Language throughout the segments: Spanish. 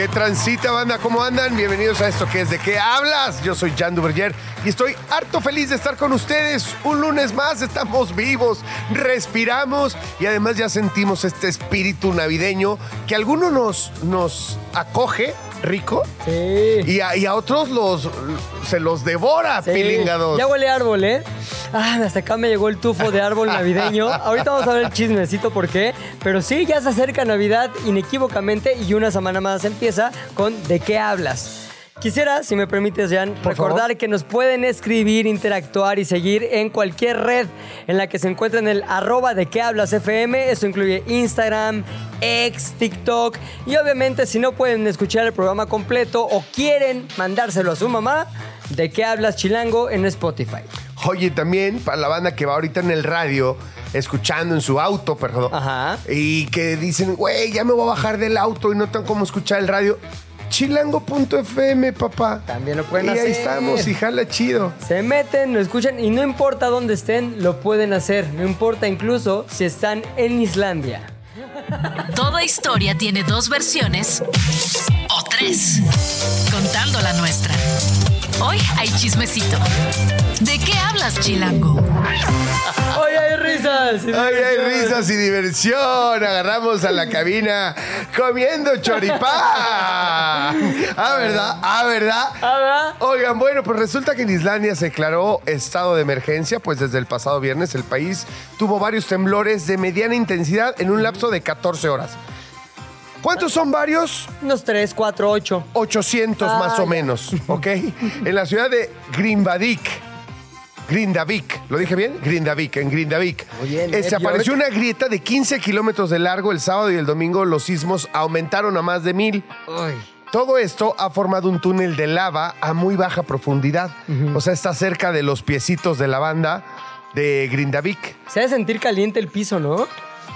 ¿Qué transita, banda? ¿Cómo andan? Bienvenidos a esto que es ¿De qué hablas? Yo soy Jan Duverger y estoy harto feliz de estar con ustedes. Un lunes más, estamos vivos, respiramos y además ya sentimos este espíritu navideño que a algunos nos, nos acoge rico Sí. y a, y a otros los, se los devora, Sí. pilingados. Ya huele árbol, ¿eh? Ah, hasta acá me llegó el tufo de árbol navideño. Ahorita vamos a ver el chismecito por qué. Pero sí, ya se acerca Navidad inequívocamente y una semana más empieza con ¿De qué hablas? Quisiera, si me permites, Jan, Por recordar favor. que nos pueden escribir, interactuar y seguir en cualquier red en la que se encuentren el arroba de qué hablas FM. Esto incluye Instagram, X, TikTok. Y obviamente, si no pueden escuchar el programa completo o quieren mandárselo a su mamá, de qué hablas Chilango en Spotify. Oye, también para la banda que va ahorita en el radio, escuchando en su auto, perdón. Ajá. Y que dicen, güey, ya me voy a bajar del auto y no tengo cómo escuchar el radio. Chilango.fm, papá. También lo pueden y hacer. ahí estamos, y jala chido. Se meten, lo escuchan y no importa dónde estén, lo pueden hacer. No importa incluso si están en Islandia. Toda historia tiene dos versiones o tres, contando la nuestra. Hoy hay chismecito. ¿De qué hablas, Chilango? ¡Hoy hay risas! y Ay, hay risas y diversión. Agarramos a la cabina comiendo choripán. Ah, ¿verdad? Ah, ¿verdad? Ah, ¿verdad? Oigan, bueno, pues resulta que en Islandia se declaró estado de emergencia, pues desde el pasado viernes el país tuvo varios temblores de mediana intensidad en un lapso de 14 horas. ¿Cuántos son varios? Unos 3, 4, 8. 800 Ah, más o menos, ¿ok? En la ciudad de Grindavik. Grindavik, ¿lo dije bien? Grindavik, en Grindavik. Eh, se Ed apareció una grieta de 15 kilómetros de largo el sábado y el domingo los sismos aumentaron a más de mil. Todo esto ha formado un túnel de lava a muy baja profundidad. O sea, está cerca de los piecitos de la banda de Grindavik. Se debe sentir caliente el piso, ¿no?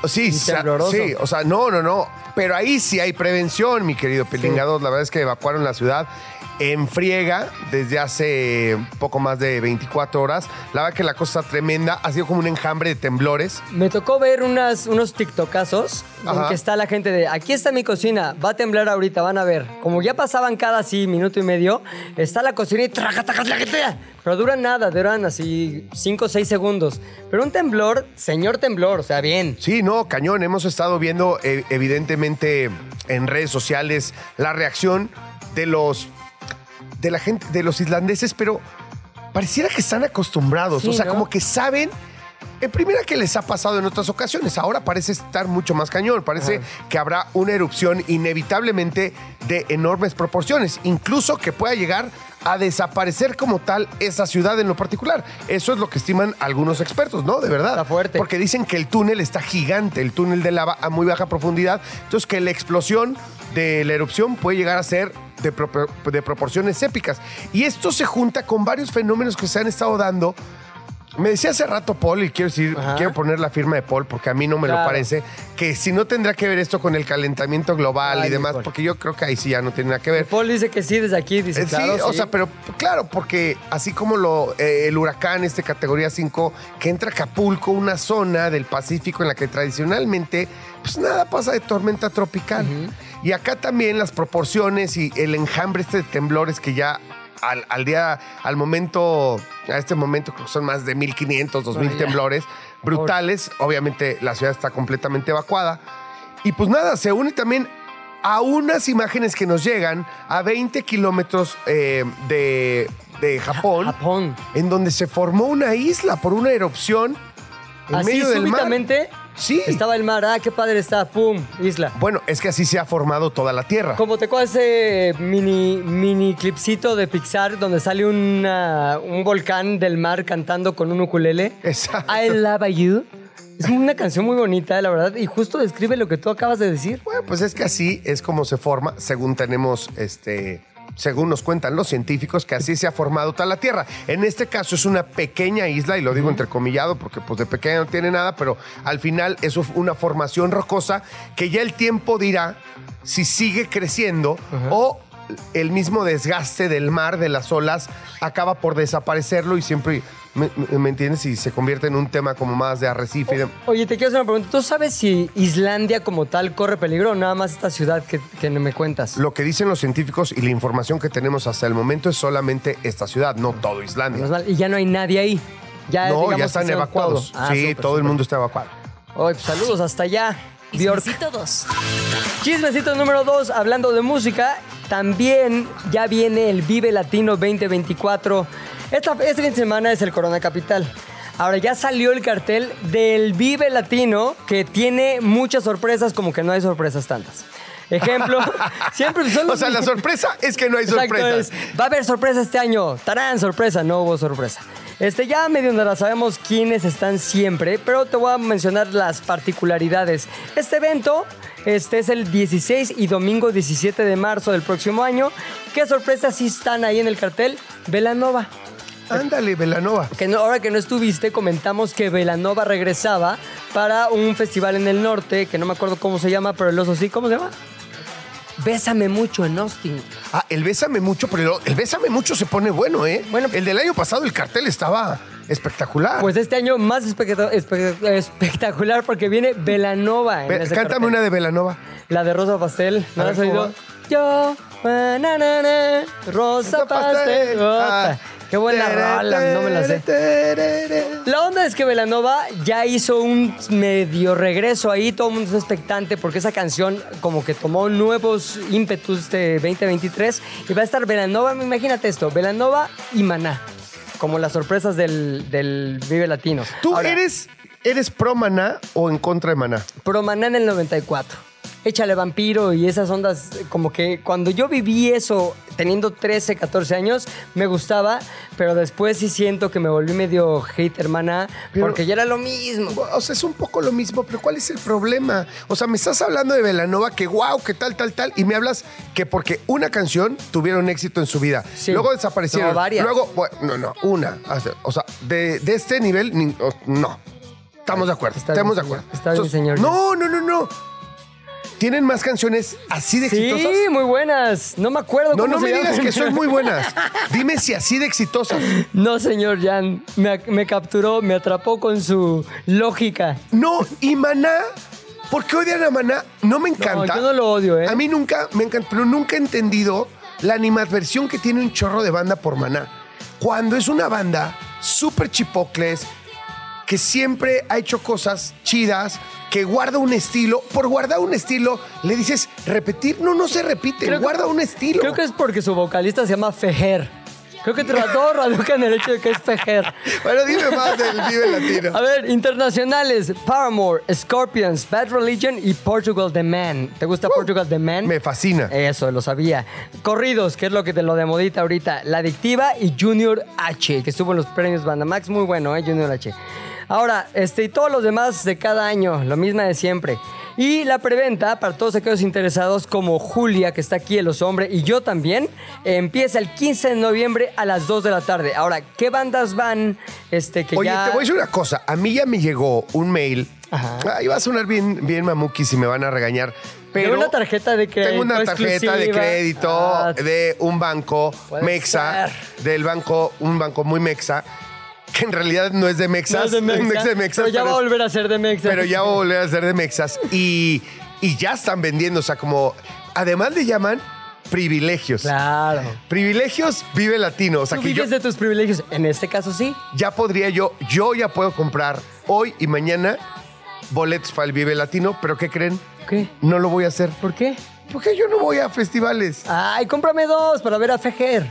Sí, Y sa- tembloroso. sí, o sea, no, no, no. Pero ahí sí hay prevención, mi querido Pelingados. La verdad es que evacuaron la ciudad en friega desde hace poco más de 24 horas. La verdad que la cosa está tremenda. Ha sido como un enjambre de temblores. Me tocó ver unas, unos tiktokazos en que está la gente de aquí está mi cocina, va a temblar ahorita, van a ver. Como ya pasaban cada así minuto y medio, está la cocina y traca, traca, traca, traca. Pero duran nada, duran así 5 o 6 segundos. Pero un temblor, señor temblor, o sea, bien. Sí, no, cañón. Hemos estado viendo eh, evidentemente en redes sociales la reacción de los de la gente, de los islandeses, pero pareciera que están acostumbrados. Sí, o sea, ¿no? como que saben. En primera que les ha pasado en otras ocasiones, ahora parece estar mucho más cañón, parece que habrá una erupción inevitablemente de enormes proporciones, incluso que pueda llegar a desaparecer como tal esa ciudad en lo particular. Eso es lo que estiman algunos expertos, ¿no? De verdad. Está fuerte. Porque dicen que el túnel está gigante, el túnel de lava a muy baja profundidad, entonces que la explosión de la erupción puede llegar a ser de, de proporciones épicas. Y esto se junta con varios fenómenos que se han estado dando. Me decía hace rato Paul, y quiero decir, Ajá. quiero poner la firma de Paul porque a mí no me lo parece, que si no tendrá que ver esto con el calentamiento global Ay, y demás, porque yo creo que ahí sí ya no tiene nada que ver. Paul dice que sí desde aquí, dice Eh, claro. sí, o sea, pero claro, porque así como lo, eh, el huracán, este categoría 5, que entra a Acapulco, una zona del Pacífico en la que tradicionalmente, pues nada pasa de tormenta tropical. Y acá también las proporciones y el enjambre este de temblores que ya al, al día, al momento, a este momento creo que son más de 1500, 2000 Bueno, ya. temblores brutales. Obviamente la ciudad está completamente evacuada. Y pues nada, se une también a unas imágenes que nos llegan a 20 kilómetros eh, de, de Japón, Japón. en donde se formó una isla por una erupción en Así medio del mar. Sí. estaba el mar. Ah, qué padre está. Pum, isla. Bueno, es que así se ha formado toda la Tierra. Como te acuerdas ese mini, mini clipcito de Pixar donde sale una- un volcán del mar cantando con un ukulele. Exacto. I love you. Es una canción muy bonita, la verdad, y justo describe lo que tú acabas de decir. Bueno, pues es que así es como se forma, según tenemos este. Según nos cuentan los científicos, que así se ha formado toda la Tierra. En este caso es una pequeña isla, y lo digo entrecomillado porque pues de pequeña no tiene nada, pero al final es una formación rocosa que ya el tiempo dirá si sigue creciendo o el mismo desgaste del mar, de las olas, acaba por desaparecerlo y siempre, ¿me, entiendes? Y se convierte en un tema como más de arrecife. y de- Oye, te quiero hacer una pregunta. ¿Tú sabes si Islandia como tal corre peligro o nada más esta ciudad que, que me cuentas? Lo que dicen los científicos y la información que tenemos hasta el momento es solamente esta ciudad, no todo Islandia. Mal, Y ya no hay nadie ahí. Ya, no, digamos ya están hicieron evacuados. todo. Ah, sí, súper, todo el súper. mundo está evacuado. Oye, pues saludos hasta allá. Bjork. Chismecito 2. Chismecito número 2, hablando de música, también ya viene el Vive Latino 2024. Esta, este fin de semana es el Corona Capital. Ahora ya salió el cartel del Vive Latino que tiene muchas sorpresas, como que no hay sorpresas tantas. Ejemplo, siempre son O los sea, la sorpresa es que no hay es, va a haber sorpresa este año. Tarán, sorpresa. No hubo sorpresa. Este, ya medio nada sabemos quiénes están siempre, pero te voy a mencionar las particularidades. Este evento este es el 16 y domingo 17 de marzo del próximo año. ¿Qué sorpresas sí están ahí en el cartel? Velanova. Ándale, Velanova. Que no- ahora que no estuviste, comentamos que Velanova regresaba para un festival en el norte, que no me acuerdo cómo se llama, pero el oso sí, ¿cómo se llama? Bésame mucho en Austin. Ah, el Bésame Mucho, pero el Bésame Mucho se pone bueno, ¿eh? Bueno. el del año pasado, el cartel estaba espectacular. Pues este año más especta- espe- espectacular porque viene Velanova. en Ve- cántame cartel. una de Velanova. La de Rosa Pastel. ¿No la has ¿cómo oído? Yo, na, na, na, Rosa Rosa Pastel. Ah. Qué buena rola, no me la sé. La onda es que Velanova ya hizo un medio regreso ahí, todo el mundo está expectante porque esa canción como que tomó nuevos ímpetus de 2023 y va a estar Velanova, imagínate esto, Velanova y Maná, como las sorpresas del, del Vive Latino. ¿Tú Ahora, eres, eres pro Maná o en contra de Maná? Pro Maná en el 94. Échale vampiro y esas ondas, como que cuando yo viví eso teniendo 13, 14 años, me gustaba, pero después sí siento que me volví medio maná, Pero- porque ya era lo mismo. O sea, es un poco lo mismo, pero ¿cuál es el problema? O sea, me estás hablando de Velanova, que wow, que tal, tal, tal, y me hablas que porque una canción tuvieron éxito en su vida. Sí. Luego desaparecieron. No, varias. Luego, bueno, no, no, una. O sea, de, de este nivel, no. Estamos de acuerdo, Está estamos bien, de acuerdo. Está bien, señor. No, no, no, no. ¿Tienen más canciones así de Sí, exitosas? muy buenas. No me acuerdo No, cómo no se me digas que son muy buenas. Dime si así de exitosas. No, señor Jan. Me, me capturó, me atrapó con su lógica. No, y Maná, ¿por qué odian a Maná? No me encanta. yo no lo odio, ¿eh? A mí nunca me encanta, pero nunca he entendido la animadversión que tiene un chorro de banda por Maná. Cuando es una banda súper chipocles, que siempre ha hecho cosas chidas, que guarda un estilo. Por guardar un estilo, le dices repetir. No, no se repite, Creo que- guarda un estilo. Creo que es porque su vocalista se llama Fejer. Creo que todo radica en el hecho de que es Fejer. Bueno, dime más del Vive Latino. A ver, internacionales: Paramore, Scorpions, Bad Religion y Portugal The Man. ¿Te gusta Portugal The Man? Uh, Me fascina. Eso, lo sabía. Corridos, que es lo que te lo de modita ahorita. La Adictiva y Junior H, que estuvo en los premios Bandamax. Muy bueno, ¿eh? Junior H. Ahora, este, y todos los demás de cada año, lo misma de siempre. Y la preventa, para todos aquellos interesados, como Julia, que está aquí, el Los Hombre, y yo también, empieza el 15 de noviembre a las 2 de la tarde. Ahora, ¿qué bandas van? Este, que Oye, ya... te voy a decir una cosa. A mí ya me llegó un mail. Ajá. Ahí va a sonar bien, bien mamuki si me van a regañar. Pero Tengo una tarjeta de crédito Tengo una tarjeta de crédito Ah, de un banco Mexa, del banco, un banco muy Mexa, que en realidad no es de Mexas, no es de Mexa, es de Mexas, pero ya va a volver a ser de Mexa. pero ya va a volver a ser de Mexas. Y, y ya están vendiendo, o sea, como, además le llaman privilegios. Claro. Privilegios vive latino. O sea, Tú que yo vives de tus privilegios. En este caso sí. ya podría yo, yo ya puedo comprar hoy y mañana boletos para el Vive Latino, pero ¿qué creen? ¿Qué? No lo voy a hacer. ¿Por qué? Porque yo no voy a festivales. Ay, cómprame dos para ver a Fejer.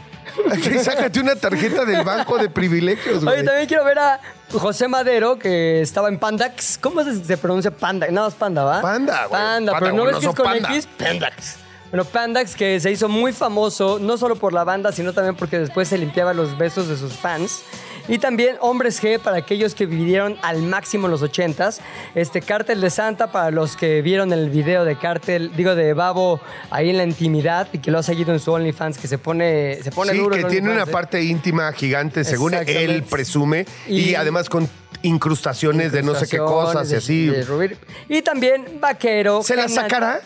Sácate una tarjeta del banco de privilegios, güey. Oye, también quiero ver a José Madero, que estaba en Pandax. ¿Cómo se, se pronuncia Panda? Nada más Panda, ¿va? Panda, güey. Panda, Panda, pero no ves que es con panda. X. Pandax. Bueno, Pandax, que se hizo muy famoso, no solo por la banda, sino también porque después se limpiaba los besos de sus fans. Y también Hombres G para aquellos que vivieron al máximo los 80s. Este Cártel de Santa para los que vieron el video de Cártel, digo de Babo ahí en la intimidad y que lo ha seguido en su OnlyFans, que se pone, se pone Sí, duro. que en tiene una ¿eh? parte íntima gigante, según él presume, y, Y- además con incrustaciones, de no sé qué cosas y así. de. Y también Vaquero. ¿Se la sacará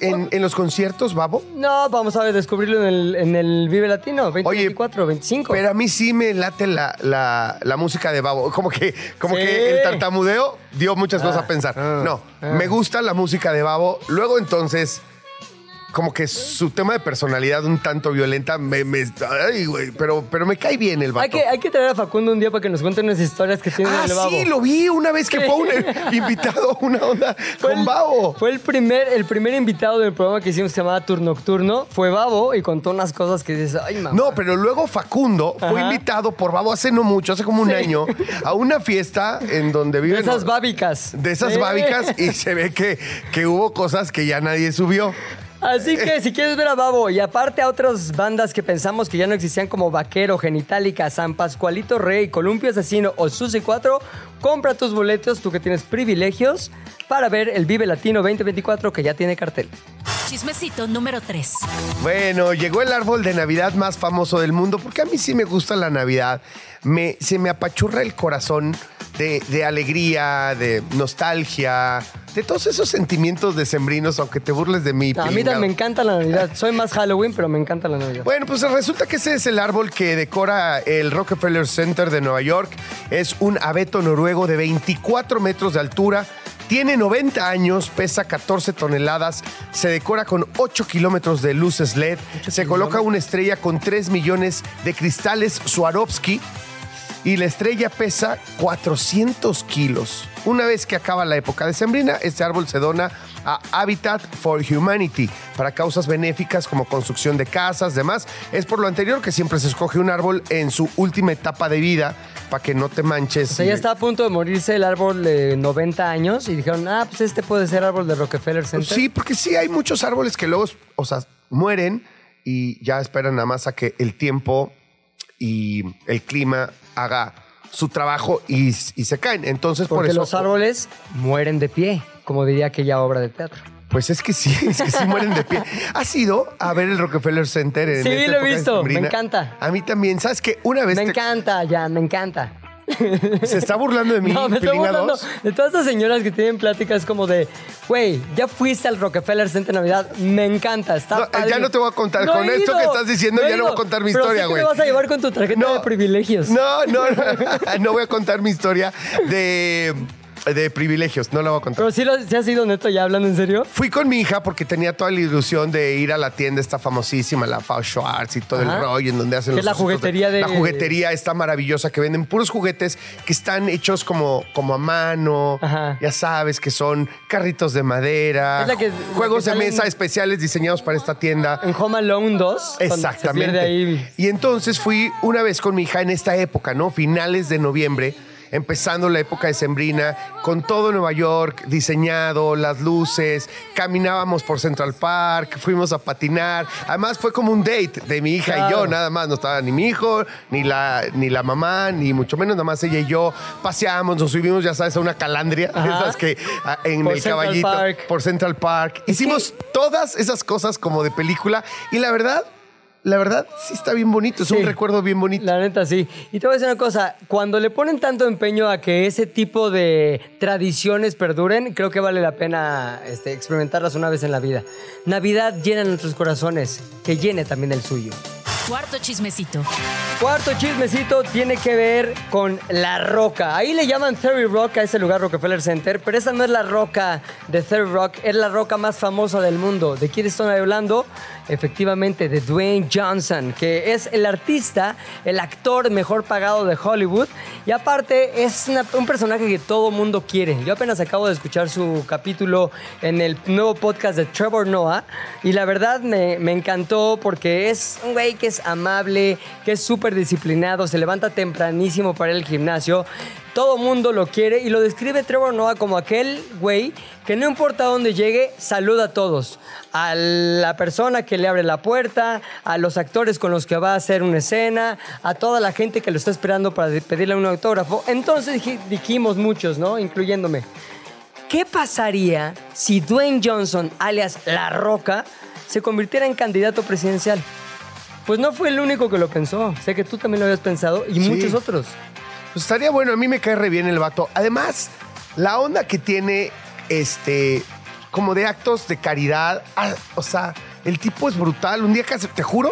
en, en los conciertos, Babo? No, vamos a descubrirlo en el, en el Vive Latino, 2024, 25. Pero a mí sí me late la, la- la música de Babo. Como que, como Sí. que el tartamudeo dio muchas cosas Ah, a pensar. ah, no, ah. me gusta la música de Babo. Luego entonces, como que su tema de personalidad un tanto violenta me... me- ay, güey, pero, pero me cae bien el vato. hay, que, hay que traer a Facundo un día para que nos cuente unas historias que tiene Ah, el babo. sí, lo vi una vez que Sí. fue un invitado a una onda Fue con el- Babo. Fue el primer, el primer invitado del programa que hicimos que se llamaba Turno Nocturno. Fue Babo y contó unas cosas que dices, ay, mamá. No, pero luego Facundo fue invitado por Babo hace no mucho, hace como un Sí. año, a una fiesta en donde de viven. esas bábicas. de esas Sí. bábicas y se ve que, que hubo cosas que ya nadie subió. Así que si quieres ver a Babo y aparte a otras bandas que pensamos que ya no existían como Vaquero, Genitalica, San Pascualito Rey, Columpio Asesino o Susi 4, compra tus boletos, tú que tienes privilegios, para ver el Vive Latino 2024 que ya tiene cartel. Chismecito número 3. Bueno, llegó el árbol de Navidad más famoso del mundo, porque a mí sí me gusta la Navidad. Me, se me apachurra el corazón de, de alegría, de nostalgia, de todos esos sentimientos decembrinos, aunque te burles de mí. A mí también me encanta la Navidad. Soy más Halloween, pero me encanta la Navidad. Bueno, pues resulta que ese es el árbol que decora el Rockefeller Center de Nueva York. Es un abeto noruego de 24 metros de altura. Tiene 90 años, pesa 14 toneladas, se decora con 8 kilómetros de luces LED, se coloca una estrella con 3 millones de cristales Swarovski y la estrella pesa 400 kilos. Una vez que acaba la época decembrina, este árbol se dona a Habitat for Humanity para causas benéficas como construcción de casas, demás. Es por lo anterior que siempre se escoge un árbol en su última etapa de vida para que no te manches. O sea, ya está a punto de morirse el árbol de 90 años y dijeron, ah, pues este puede ser árbol de Rockefeller Center. Sí, porque sí hay muchos árboles que luego, o sea, mueren y ya esperan nada más a que el tiempo y el clima haga su trabajo y, y se caen. Entonces, por Porque eso. los árboles mueren de pie, como diría aquella obra de teatro. Pues es que sí, es que sí mueren de pie. ¿Has ido a ver el Rockefeller Center? En Sí, esta lo he visto, me encanta. A mí también. ¿Sabes qué? Una vez Me te- encanta, ya, me encanta. se está burlando de mí, No, me estoy burlando 2. de todas estas señoras que tienen pláticas como de, güey, ya fuiste al Rockefeller Center Navidad, me encanta, está No, eh, padre". ya no te voy a contar. No Con esto que estás diciendo, ya no voy a contar mi pero historia, sí güey. me vas a llevar con tu tarjeta de privilegios. No, no, no, no voy a contar mi historia de, de privilegios. No la voy a contar. Pero sí, lo, sí has ido neto ya hablando en serio. Fui con mi hija porque tenía toda la ilusión de ir a la tienda esta famosísima, la Fao Schwarz y todo Ajá. el rollo en donde hacen Que los es la ositos juguetería de- La juguetería está maravillosa que venden puros juguetes que están hechos como, como a mano. Ajá. Ya sabes que son carritos de madera, Es la que- juegos la que de salen- mesa especiales diseñados para esta tienda. En Home Alone 2. cuando Se Exactamente. ahí. Y entonces fui una vez con mi hija en esta época, ¿no? Finales de noviembre, empezando la época de Sembrina, con todo Nueva York diseñado, las luces, caminábamos por Central Park, fuimos a patinar. Además fue como un date de mi hija y yo, nada más. No estaba ni mi hijo, ni la, ni la mamá, ni mucho menos, nada más ella y yo. Paseamos, nos subimos, ya sabes, a una calandria, Ajá. esas que ah, en Por el Central caballito, Park. por Central Park. Hicimos todas esas cosas como de película y la verdad, la verdad sí está bien bonito, es Sí. un recuerdo bien bonito. La neta, sí. Y te voy a decir una cosa, cuando le ponen tanto empeño a que ese tipo de tradiciones perduren, creo que vale la pena este, experimentarlas una vez en la vida. Navidad llena nuestros corazones, que llene también el suyo. Cuarto chismecito. Cuarto chismecito tiene que ver con La Roca. Ahí le llaman Theory Rock a ese lugar Rockefeller Center, pero esa no es la roca de Theory Rock, es la roca más famosa del mundo. ¿De quién estoy hablando? Efectivamente, de Dwayne Johnson, que es el artista, el actor mejor pagado de Hollywood. Y aparte, es una- un personaje que todo mundo quiere. Yo apenas acabo de escuchar su capítulo en el nuevo podcast de Trevor Noah. Y la verdad me, me encantó porque es un güey que es amable, que es súper disciplinado, se levanta tempranísimo para al gimnasio. Todo mundo lo quiere y lo describe Trevor Noah como aquel güey que no importa dónde llegue, saluda a todos. A la persona que le abre la puerta, a los actores con los que va a hacer una escena, a toda la gente que lo está esperando para pedirle un autógrafo. Entonces dij- dijimos muchos, ¿no? Incluyéndome. ¿Qué pasaría si Dwayne Johnson, alias La Roca, se convirtiera en candidato presidencial? Pues no fue el único que lo pensó. Sé que tú también lo habías pensado y Sí. muchos otros. Pues estaría bueno, a mí me cae re bien el vato. Además, la onda que tiene, este, como de actos de caridad, ah, o sea, el tipo es brutal. Un día casi, te juro,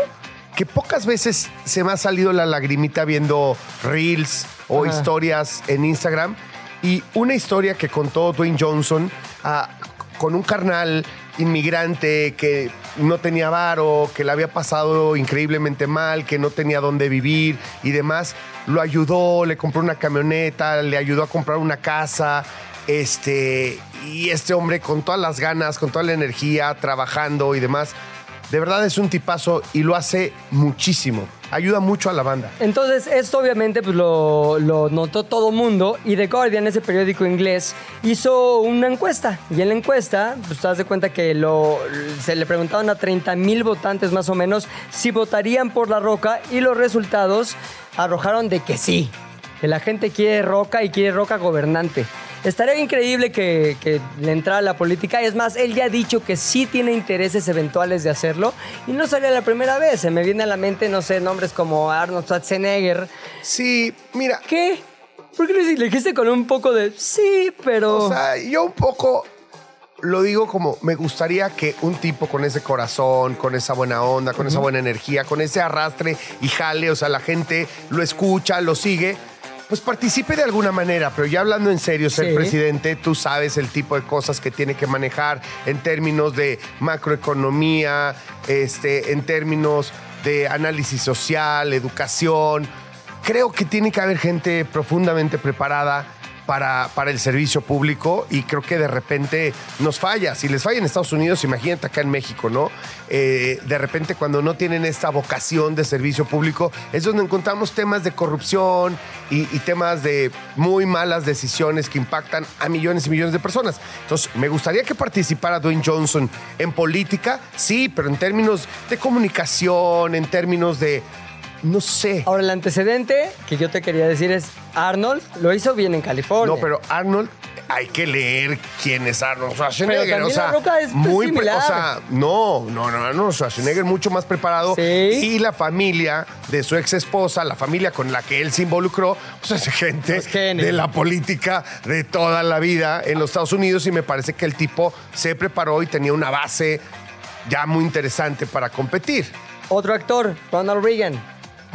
que pocas veces se me ha salido la lagrimita viendo reels o Ajá. historias en Instagram. Y una historia que contó Dwayne Johnson ah, con un carnal inmigrante que no tenía varo, que le había pasado increíblemente mal, que no tenía dónde vivir y demás. Lo ayudó, le compró una camioneta, le ayudó a comprar una casa. Este, y este hombre con todas las ganas, con toda la energía, trabajando y demás, de verdad es un tipazo y lo hace muchísimo. Ayuda mucho a la banda. Entonces, esto obviamente pues, lo, notó todo mundo y The Guardian, ese periódico inglés, hizo una encuesta. Y en la encuesta, pues te das de cuenta que lo, se le preguntaban a 30 mil votantes más o menos si votarían por La Roca y los resultados arrojaron de que sí, que la gente quiere Roca y quiere Roca gobernante. Estaría increíble que, que le entrara a la política. Es más, él ya ha dicho que sí tiene intereses eventuales de hacerlo. Y no sería la primera vez. Se me viene a la mente, no sé, nombres como Arnold Schwarzenegger. Sí, mira, ¿Qué? ¿Por qué le le dijiste con un poco de sí, pero... O sea, yo un poco lo digo como me gustaría que un tipo con ese corazón, con esa buena onda, con esa buena energía, con ese arrastre y jale, o sea, la gente lo escucha, lo sigue, pues participe de alguna manera, pero ya hablando en serio, ser Sí. presidente, tú sabes el tipo de cosas que tiene que manejar en términos de macroeconomía, este, en términos de análisis social, educación. Creo que tiene que haber gente profundamente preparada para, para el servicio público y creo que de repente nos falla. Si les falla en Estados Unidos, imagínate acá en México, ¿no? Eh, de repente cuando no tienen esta vocación de servicio público es donde encontramos temas de corrupción y, y temas de muy malas decisiones que impactan a millones y millones de personas. Entonces, me gustaría que participara Dwayne Johnson en política, sí, pero en términos de comunicación, en términos de, no sé. Ahora, el antecedente que yo te quería decir es, Arnold lo hizo bien en California. No, pero Arnold, hay que leer quién es Arnold Schwarzenegger. Pero o sea, La Roca es, muy similar. O sea, no, no, no, Arnold Schwarzenegger mucho más preparado. Sí. Y la familia de su ex esposa, la familia con la que él se involucró, pues es gente de la política de toda la vida en los Estados Unidos. Y me parece que el tipo se preparó y tenía una base ya muy interesante para competir. Otro actor, Ronald Reagan,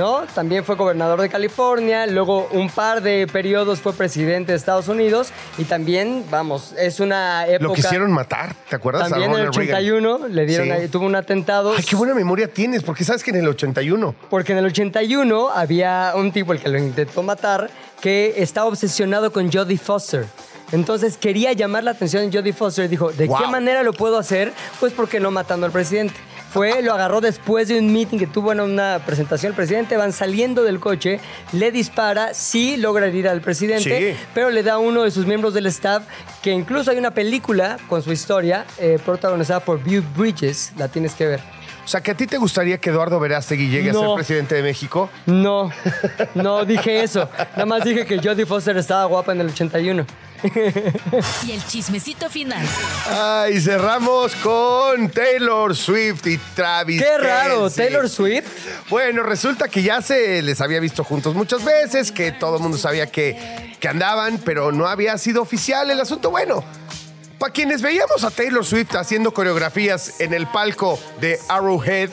¿no? También fue gobernador de California, luego un par de periodos fue presidente de Estados Unidos y también, vamos, es una época... Lo quisieron matar, ¿te acuerdas? También en el Ronald Reagan. 81 le dieron Sí. ahí, tuvo un atentado. Ay, qué buena memoria tienes, porque sabes que en el 81 Porque en el 81 había un tipo, el que lo intentó matar, que estaba obsesionado con Jodie Foster. Entonces quería llamar la atención de Jodie Foster y dijo, ¿de qué manera lo puedo hacer? Pues porque no matando al presidente. Fue, lo agarró después de un meeting que tuvo en una presentación el presidente, van saliendo del coche, le dispara, sí logra herir al presidente, Sí. pero le da a uno de sus miembros del staff, que incluso hay una película con su historia, eh, protagonizada por View Bridges, la tienes que ver. O sea, que a ti te gustaría que Eduardo Verástegui llegue a ser presidente de México. No, no dije eso. Nada más dije que Jodie Foster estaba guapa en el 81. Y el chismecito final. Ay, cerramos con Taylor Swift y Travis. Qué raro, Kelce. Taylor Swift. Bueno, resulta que ya se les había visto juntos muchas veces, que todo el mundo sabía que, que andaban, pero no había sido oficial el asunto. Bueno, para quienes veíamos a Taylor Swift haciendo coreografías en el palco de Arrowhead,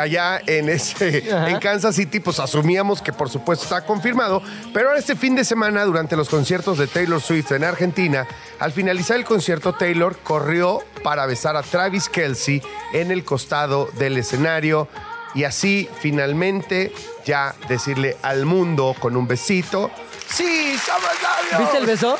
allá en, ese, en Kansas City, pues asumíamos que por supuesto está confirmado. Pero ahora este fin de semana, durante los conciertos de Taylor Swift en Argentina, al finalizar el concierto, Taylor corrió para besar a Travis Kelsey en el costado del escenario y así finalmente ya decirle al mundo con un besito, sí, somos novios". ¿Viste el beso?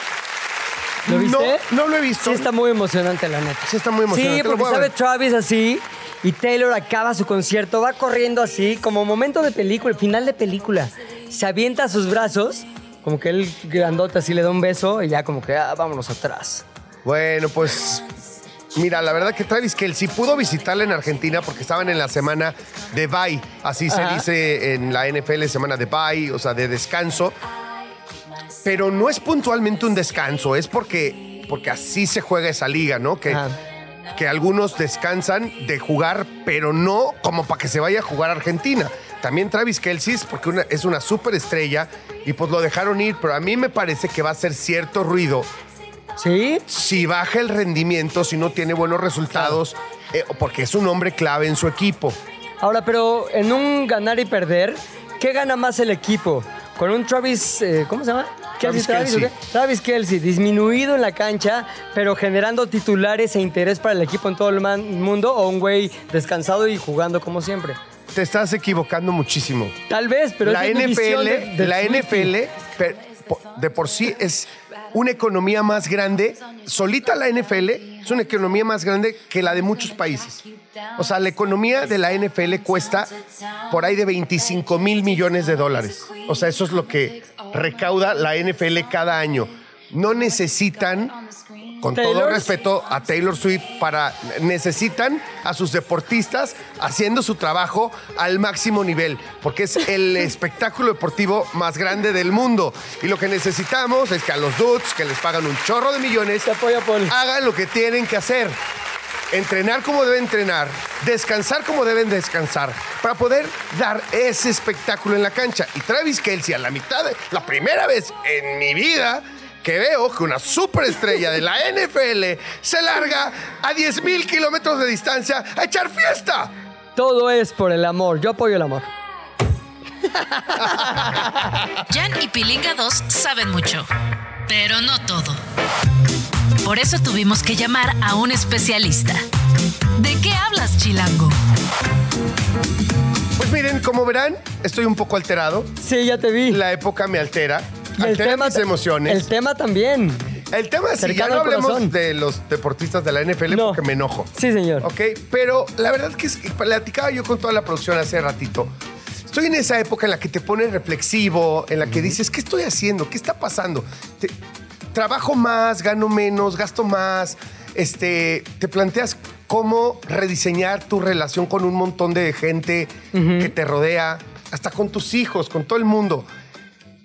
¿Lo viste? No, no lo he visto. Sí está muy emocionante, la neta. Sí está muy emocionante, Sí, lo porque voy a sabe ver. Travis así y Taylor acaba su concierto, va corriendo así, como momento de película, final de película. Se avienta a sus brazos, como que él grandote así le da un beso y ya como que ah, vámonos atrás. Bueno, pues mira, la verdad que Travis Kelsey pudo visitarla en Argentina porque estaban en la semana de bye, así se Ajá. dice en la NFL, semana de bye, o sea, de descanso. Pero no es puntualmente un descanso, es porque, porque así se juega esa liga, ¿no? Que, Ajá. que algunos descansan de jugar, pero no como para que se vaya a jugar a Argentina. También Travis Kelsey es porque una- es una superestrella y pues lo dejaron ir, pero a mí me parece que va a ser cierto ruido ¿Sí? si baja el rendimiento, si no tiene buenos resultados, eh, porque es un hombre clave en su equipo. Ahora, pero en un ganar y perder, ¿qué gana más el equipo? Con un Travis, eh, ¿cómo se llama? Travis Travis, Kelce. ¿o qué? Travis Kelsey, disminuido en la cancha, pero generando titulares e interés para el equipo en todo el mundo, o un güey descansado y jugando como siempre. Te estás equivocando muchísimo. Tal vez, pero la es NFL, de- de la. NFL per- de por sí es una economía más grande. Solita la NFL es una economía más grande que la de muchos países. O sea, la economía de la NFL cuesta por ahí de 25 mil millones de dólares. O sea, eso es lo que recauda la NFL cada año. No necesitan, con todo Taylor. respeto a Taylor Swift, para necesitan a sus deportistas haciendo su trabajo al máximo nivel, porque es el espectáculo deportivo más grande del mundo. Y lo que necesitamos es que a los dudes, que les pagan un chorro de millones, apoya, hagan lo que tienen que hacer. Entrenar como deben entrenar, descansar como deben descansar, para poder dar ese espectáculo en la cancha. Y Travis Kelsey, a la mitad de la primera vez en mi vida que veo que una superestrella de la NFL se larga a 10 mil kilómetros de distancia a echar fiesta. Todo es por el amor. Yo apoyo el amor. Jan y Pilinga 2 saben mucho, pero no todo. Por eso tuvimos que llamar a un especialista. ¿De qué hablas, Chilango? Pues miren, como verán, estoy un poco alterado. Sí, ya te vi. La época me altera. Y Altera mis ta- emociones. El tema también. El tema es que ya Cercano no al hablemos corazón. de los deportistas de la NFL No. porque me enojo. Sí, señor. Ok, pero la verdad que es que platicaba yo con toda la producción hace ratito. Estoy en esa época en la que te pones reflexivo, en la que dices, ¿qué estoy haciendo? ¿Qué está pasando? Te- trabajo más, gano menos, gasto más. Este, te planteas cómo rediseñar tu relación con un montón de gente que te rodea, hasta con tus hijos, con todo el mundo.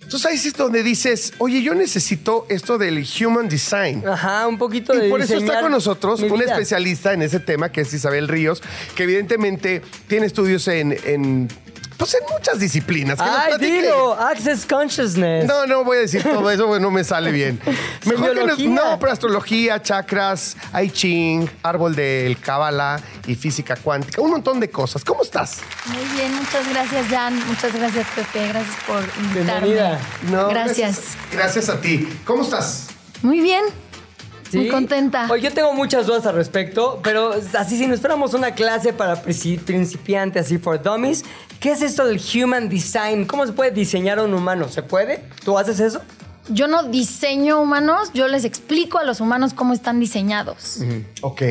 Entonces ahí es donde dices, oye, yo necesito esto del human design. Ajá, un poquito de Y por eso está con nosotros un especialista en ese tema, que es Isabel Ríos, que evidentemente tiene estudios en, en, pues en muchas disciplinas. Que nos Ay, dilo, Access Consciousness. No, no voy a decir todo eso, porque no me sale bien. Mejor que nos- no, pero astrología, chakras, I Ching, árbol del Kabbalah y física cuántica, un montón de cosas. ¿Cómo estás? Muy bien, muchas gracias, Jan. Muchas gracias, Pepe. Gracias por invitarme. Bienvenida. Gracias. Gracias a ti. ¿Cómo estás? Muy bien. Sí. Muy contenta. Oye, yo tengo muchas dudas al respecto, pero así si nos fuéramos una clase para princi- principiantes, así for dummies, ¿qué es esto del human design? ¿Cómo se puede diseñar a un humano? ¿Se puede? ¿Tú haces eso? Yo no diseño humanos, yo les explico a los humanos cómo están diseñados. Ok.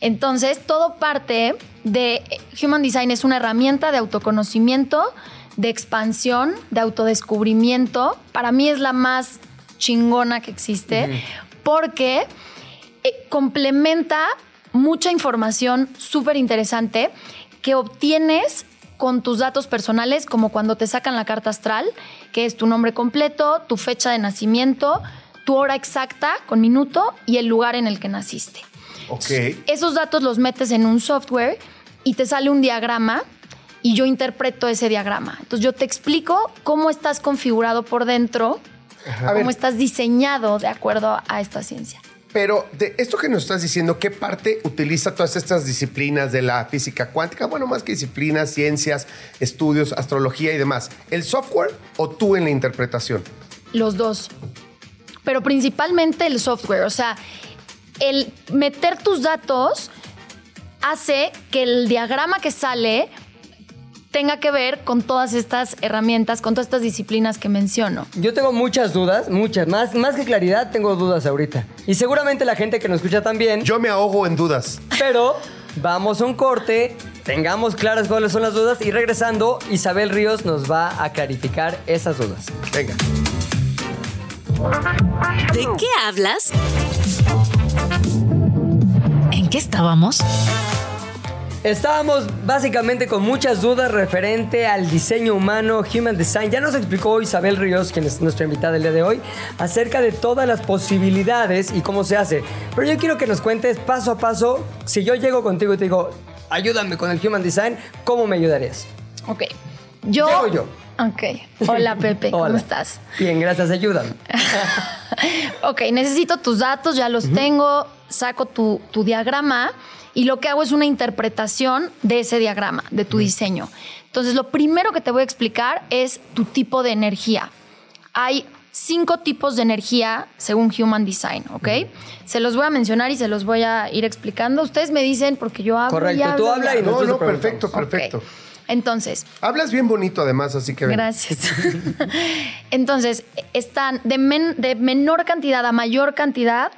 Entonces, todo parte de Human Design es una herramienta de autoconocimiento, de expansión, de autodescubrimiento. Para mí es la más chingona que existe porque eh, complementa mucha información súper interesante que obtienes con tus datos personales, como cuando te sacan la carta astral, que es tu nombre completo, tu fecha de nacimiento, tu hora exacta con minuto y el lugar en el que naciste. Ok. Esos datos los metes en un software y te sale un diagrama y yo interpreto ese diagrama. Entonces yo te explico cómo estás configurado por dentro, A ver, cómo estás diseñado de acuerdo a esta ciencia. Pero de esto que nos estás diciendo, ¿qué parte utiliza todas estas disciplinas de la física cuántica? Bueno, más que disciplinas, ciencias, estudios, astrología y demás. ¿El software o tú en la interpretación? Los dos. Pero principalmente el software. O sea, el meter tus datos hace que el diagrama que sale tenga que ver con todas estas herramientas, con todas estas disciplinas que menciono. Yo tengo muchas dudas, muchas, más, más que claridad, tengo dudas ahorita. Y seguramente la gente que nos escucha también, Yo me ahogo en dudas. pero Vamos a un corte, tengamos claras cuáles son las dudas y regresando, Isabel Ríos nos va a clarificar esas dudas. Venga. ¿De qué hablas? ¿En qué estábamos? Estábamos básicamente con muchas dudas referente al diseño humano, Human Design. Ya nos explicó Isabel Ríos, quien es nuestra invitada el día de hoy, acerca de todas las posibilidades y cómo se hace. Pero yo quiero que nos cuentes paso a paso, si yo llego contigo y te digo, ayúdame con el Human Design, ¿cómo me ayudarías? Ok. Yo. Llego yo. Ok. Hola, Pepe. ¿Cómo Hola. estás? Bien, gracias, ayúdame. Ok, necesito tus datos, ya los tengo, saco tu, tu diagrama y lo que hago es una interpretación de ese diagrama, de tu diseño. Entonces, lo primero que te voy a explicar es tu tipo de energía. Hay cinco tipos de energía según Human Design, ¿ok? Se los voy a mencionar y se los voy a ir explicando. Ustedes me dicen porque yo hablo y Correcto, hablo tú y habla y hablo. No, nosotros no, preguntamos. perfecto, perfecto. Entonces, Hablas bien bonito además, así que. Gracias. Entonces, están de, men- de menor cantidad a mayor cantidad,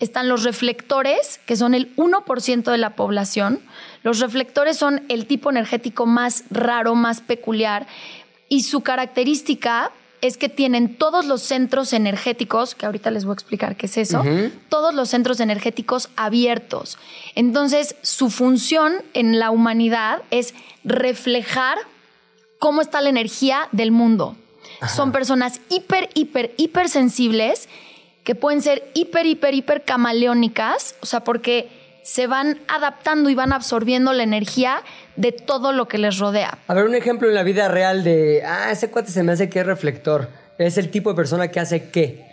están los reflectores, que son el 1% de la población. Los reflectores son el tipo energético más raro, más peculiar, y su característica es que tienen todos los centros energéticos, que ahorita les voy a explicar qué es eso, todos los centros energéticos abiertos. Entonces, su función en la humanidad es reflejar cómo está la energía del mundo. Son personas hiper, hiper, hiper sensibles que pueden ser hiper, hiper, hiper camaleónicas, o sea, porque se van adaptando y van absorbiendo la energía de todo lo que les rodea. A ver, un ejemplo en la vida real de, ah, ese cuate se me hace que es reflector. Es el tipo de persona que hace qué.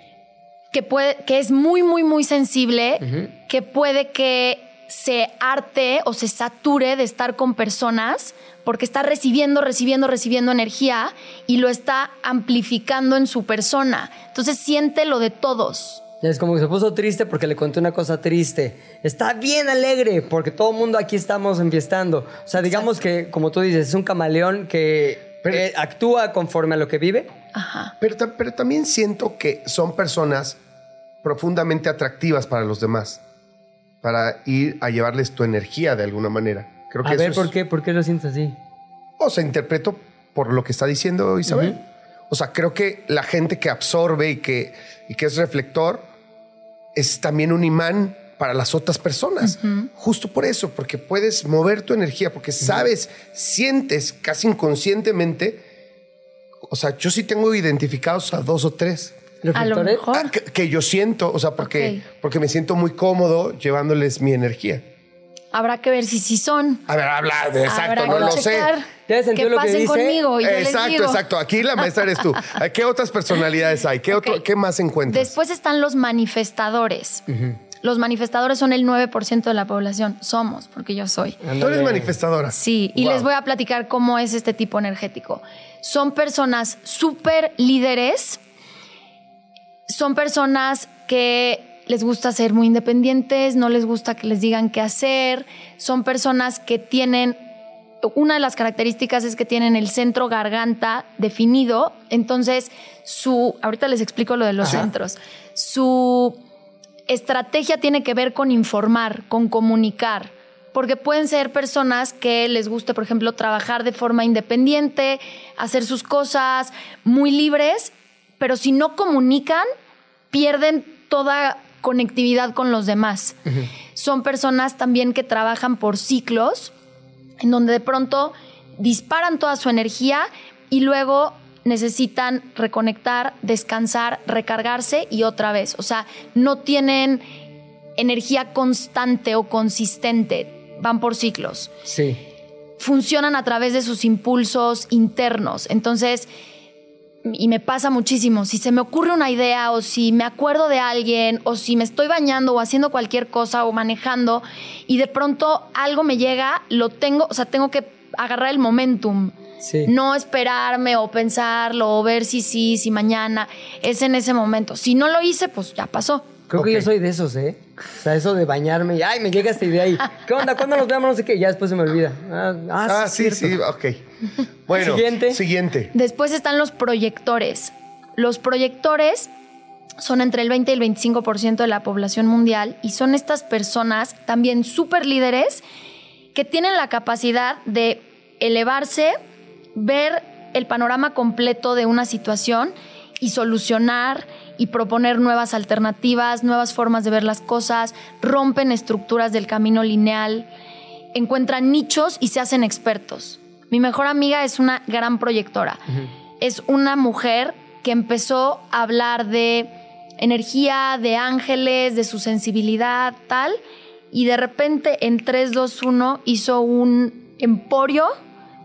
Que, puede, que es muy, muy, muy sensible, que puede que se arte o se sature de estar con personas porque está recibiendo, recibiendo, recibiendo energía y lo está amplificando en su persona. Entonces siente lo de todos. Ya es como que se puso triste porque le conté una cosa triste. Está bien alegre porque todo el mundo aquí estamos enfiestando. O sea, digamos que, como tú dices, es un camaleón que Pero- eh, actúa conforme a lo que vive. Ajá. Pero, pero también siento que son personas profundamente atractivas para los demás, para ir a llevarles tu energía de alguna manera. Creo que A eso ver, es- ¿por qué? ¿Por qué lo sientes así? O sea, interpreto por lo que está diciendo Isabel. O sea, creo que la gente que absorbe y que, y que es reflector es también un imán para las otras personas. Justo por eso, porque puedes mover tu energía, porque sabes, sientes casi inconscientemente. O sea, yo sí tengo identificados a dos o tres. A lo mejor. Ah, que, que yo siento, o sea, porque, porque me siento muy cómodo llevándoles mi energía. Habrá que ver si sí son. A ver, habla exacto, Habrá no lo sé. ¿Ya que lo que pasen dice? conmigo y yo les exacto, digo. exacto. Aquí la maestra eres tú. ¿Qué otras personalidades hay? ¿Qué, otro, Ok. ¿qué más encuentras? Después están los manifestadores. Los manifestadores son el 9% de la población. Somos, porque yo soy. Tú eres manifestadora. Sí, y Wow. les voy a platicar cómo es este tipo energético. Son personas súper líderes, son personas que les gusta ser muy independientes, no les gusta que les digan qué hacer, son personas que tienen, una de las características es que tienen el centro garganta definido, entonces su, ahorita les explico lo de los centros, su estrategia tiene que ver con informar, con comunicar, porque pueden ser personas que les guste, por ejemplo, trabajar de forma independiente, hacer sus cosas muy libres, pero si no comunican, pierden toda conectividad con los demás. Son personas también que trabajan por ciclos, en donde de pronto disparan toda su energía y luego necesitan reconectar, descansar, recargarse y otra vez. O sea, no tienen energía constante o consistente, van por ciclos. Sí. Funcionan a través de sus impulsos internos. Entonces, y me pasa muchísimo, si se me ocurre una idea o si me acuerdo de alguien o si me estoy bañando o haciendo cualquier cosa o manejando y de pronto algo me llega, lo tengo, o sea, tengo que agarrar el momentum. Sí. No esperarme o pensarlo o ver si sí, si mañana. Es en ese momento. Si no lo hice, pues ya pasó. Creo que yo soy de esos, ¿eh? O sea, eso de bañarme y, ay, me llega esta idea y, ¿qué onda? ¿Cuándo nos veamos? No sé qué, ya después se me olvida. Ah, ah, Ah, sí, cierto. sí, ok. Bueno, Siguiente. Siguiente. Después están los proyectores. Los proyectores son entre el 20 y el 25% de la población mundial y son estas personas también súper líderes que tienen la capacidad de elevarse, ver el panorama completo de una situación y solucionar y proponer nuevas alternativas, nuevas formas de ver las cosas, rompen estructuras del camino lineal, encuentran nichos y se hacen expertos. Mi mejor amiga es una gran proyectora. Es una mujer que empezó a hablar de energía, de ángeles, de su sensibilidad, tal, y de repente en 3, 2, 1 hizo un emporio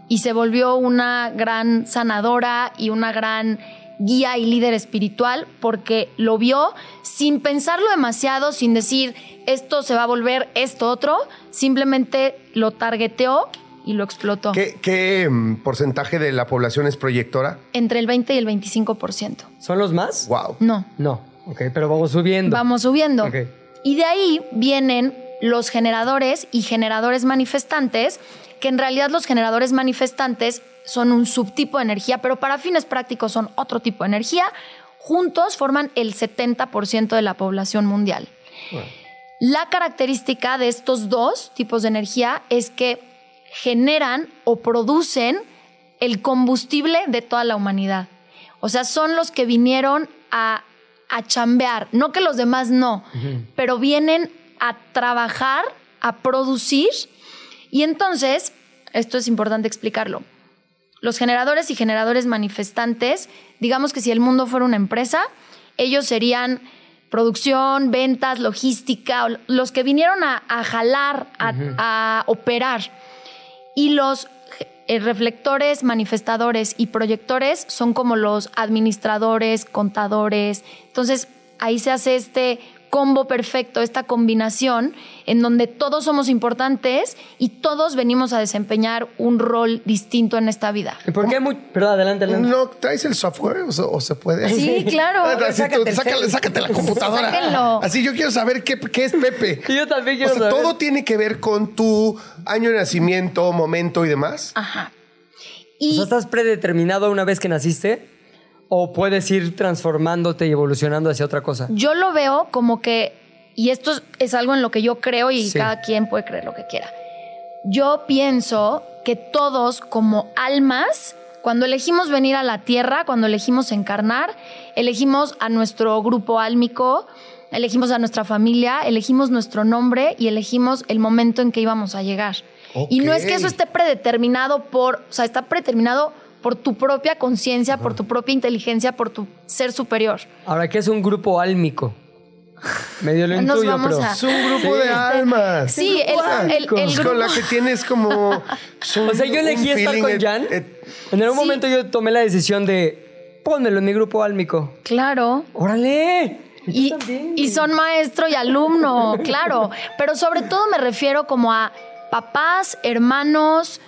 y se volvió una gran sanadora y una gran guía y líder espiritual porque lo vio sin pensarlo demasiado, sin decir esto se va a volver esto otro, simplemente lo targeteó y lo explotó. ¿Qué, qué, mm, porcentaje de la población es proyectora? Entre el 20 y el 25%. ¿Son los más? Wow. No, No. Ok, pero vamos subiendo. vamos subiendo. Ok. Y de ahí vienen los generadores y generadores manifestantes, que en realidad los generadores manifestantes son un subtipo de energía, pero para fines prácticos son otro tipo de energía. Juntos forman el 70% de la población mundial. La característica de estos dos tipos de energía es que generan o producen el combustible de toda la humanidad. O sea, son los que vinieron a, a chambear, no que los demás no, pero vienen a trabajar, a producir. Y entonces, esto es importante explicarlo. Los generadores y generadores manifestantes, digamos que si el mundo fuera una empresa, ellos serían producción, ventas, logística, los que vinieron a, a jalar, a, a operar. Y los eh, reflectores, manifestadores y proyectores son como los administradores, contadores. Entonces, ahí se hace este combo perfecto, esta combinación en donde todos somos importantes y todos venimos a desempeñar un rol distinto en esta vida. ¿Y por qué muy.? Perdón, adelante, adelante. ¿No traes el software o se, o se puede? Sí, claro. Así Sácate sácale- la computadora. Sáquenlo. Así yo quiero saber qué, qué es Pepe. Yo también O quiero sea, saber. todo tiene que ver con tu año de nacimiento, momento y demás. Ajá. O Y sea, ¿estás predeterminado una vez que naciste? ¿O puedes ir transformándote y evolucionando hacia otra cosa? yo lo veo como que, y esto es- algo en lo que yo creo y Sí. cada quien puede creer lo que quiera. Yo pienso que todos como almas, cuando elegimos venir a la tierra, cuando elegimos encarnar, elegimos a nuestro grupo álmico, elegimos a nuestra familia, elegimos nuestro nombre y elegimos el momento en que íbamos a llegar. Y no es que eso esté predeterminado por, o sea, está predeterminado por tu propia conciencia, por tu propia inteligencia, por tu ser superior. Ahora, ¿qué es un grupo álmico? Medio lo Nos intuyo, pero... a- Es un grupo de almas. Sí, el, el- el Es con la que tienes como. un- O sea, yo elegí estar con Jan. En algún Sí. momento yo tomé la decisión de... Pónmelo en mi grupo álmico. Claro. ¡Órale! Y, y son maestro y alumno, claro. Pero sobre todo me refiero como a papás, hermanos,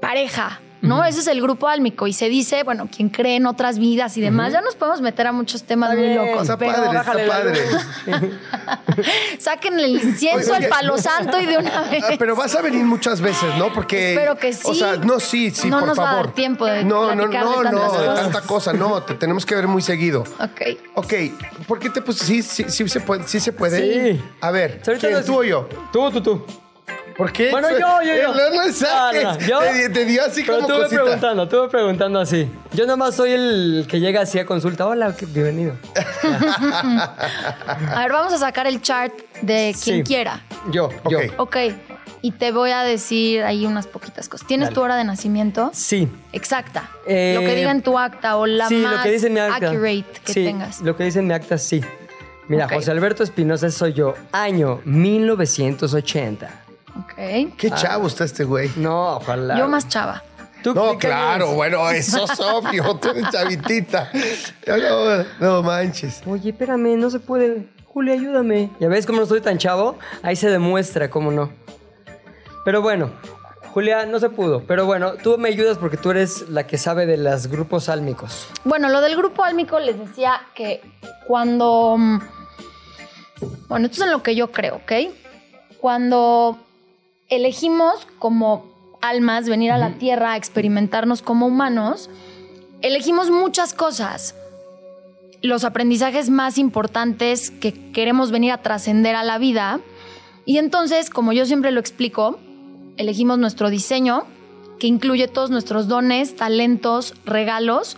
pareja, ¿no? Ese es el grupo álmico. Y se dice, bueno, quien cree en otras vidas y demás, ya nos podemos meter a muchos temas muy locos. Está pero padre, está padre. saquen el incienso, Oye, el palo santo y de una vez. Ah, pero vas a venir muchas veces, ¿no? Porque. Espero que sí. O sea, no, sí, sí, No por nos va a favor. dar tiempo de No, no, no, no, de tanta cosa, no. Te tenemos que ver muy seguido. Ok. Ok, ¿por qué te pues sí, sí, sí se puede? Sí se puede. Sí. A ver, Ahorita ¿quién, nos- tú o yo? Tú, tú, tú. ¿Por qué? Bueno, yo, yo, yo. No, no saques. No, no, yo- Te, te dio así Pero como me cosita. preguntando, me preguntando así. Yo nada más soy el que llega así a consulta. Hola, bienvenido. A ver, vamos a sacar el chart de quien Sí. quiera. Yo, yo. Ok. Ok. Y te voy a decir ahí unas poquitas cosas. ¿Tienes Dale. tu hora de nacimiento? Sí. Exacta. Eh, lo que diga en tu acta o la sí, más lo que dice en mi acta. accurate que Sí, tengas. Lo que dice en mi acta, sí. Mira. José Alberto Espinosa soy yo, año 1980. Ok. Qué chavo está este güey. No, ojalá. Yo más chava. ¿Tú No, claro, eres? bueno, eso es obvio. Tú eres chavitita. No, no manches. Oye, espérame, no se puede. Julia, ayúdame. ¿Ya ves cómo no soy tan chavo? Ahí se demuestra cómo no. Pero bueno, Julia, no se pudo. Pero bueno, tú me ayudas porque tú eres la que sabe de los grupos álmicos. Bueno, lo del grupo álmico les decía que cuando. mm, Bueno, esto es en lo que yo creo, ¿ok? Cuando elegimos como almas venir a la Tierra a experimentarnos como humanos, elegimos muchas cosas. Los aprendizajes más importantes que queremos venir a trascender a la vida. Y entonces, como yo siempre lo explico, elegimos nuestro diseño, que incluye todos nuestros dones, talentos, regalos,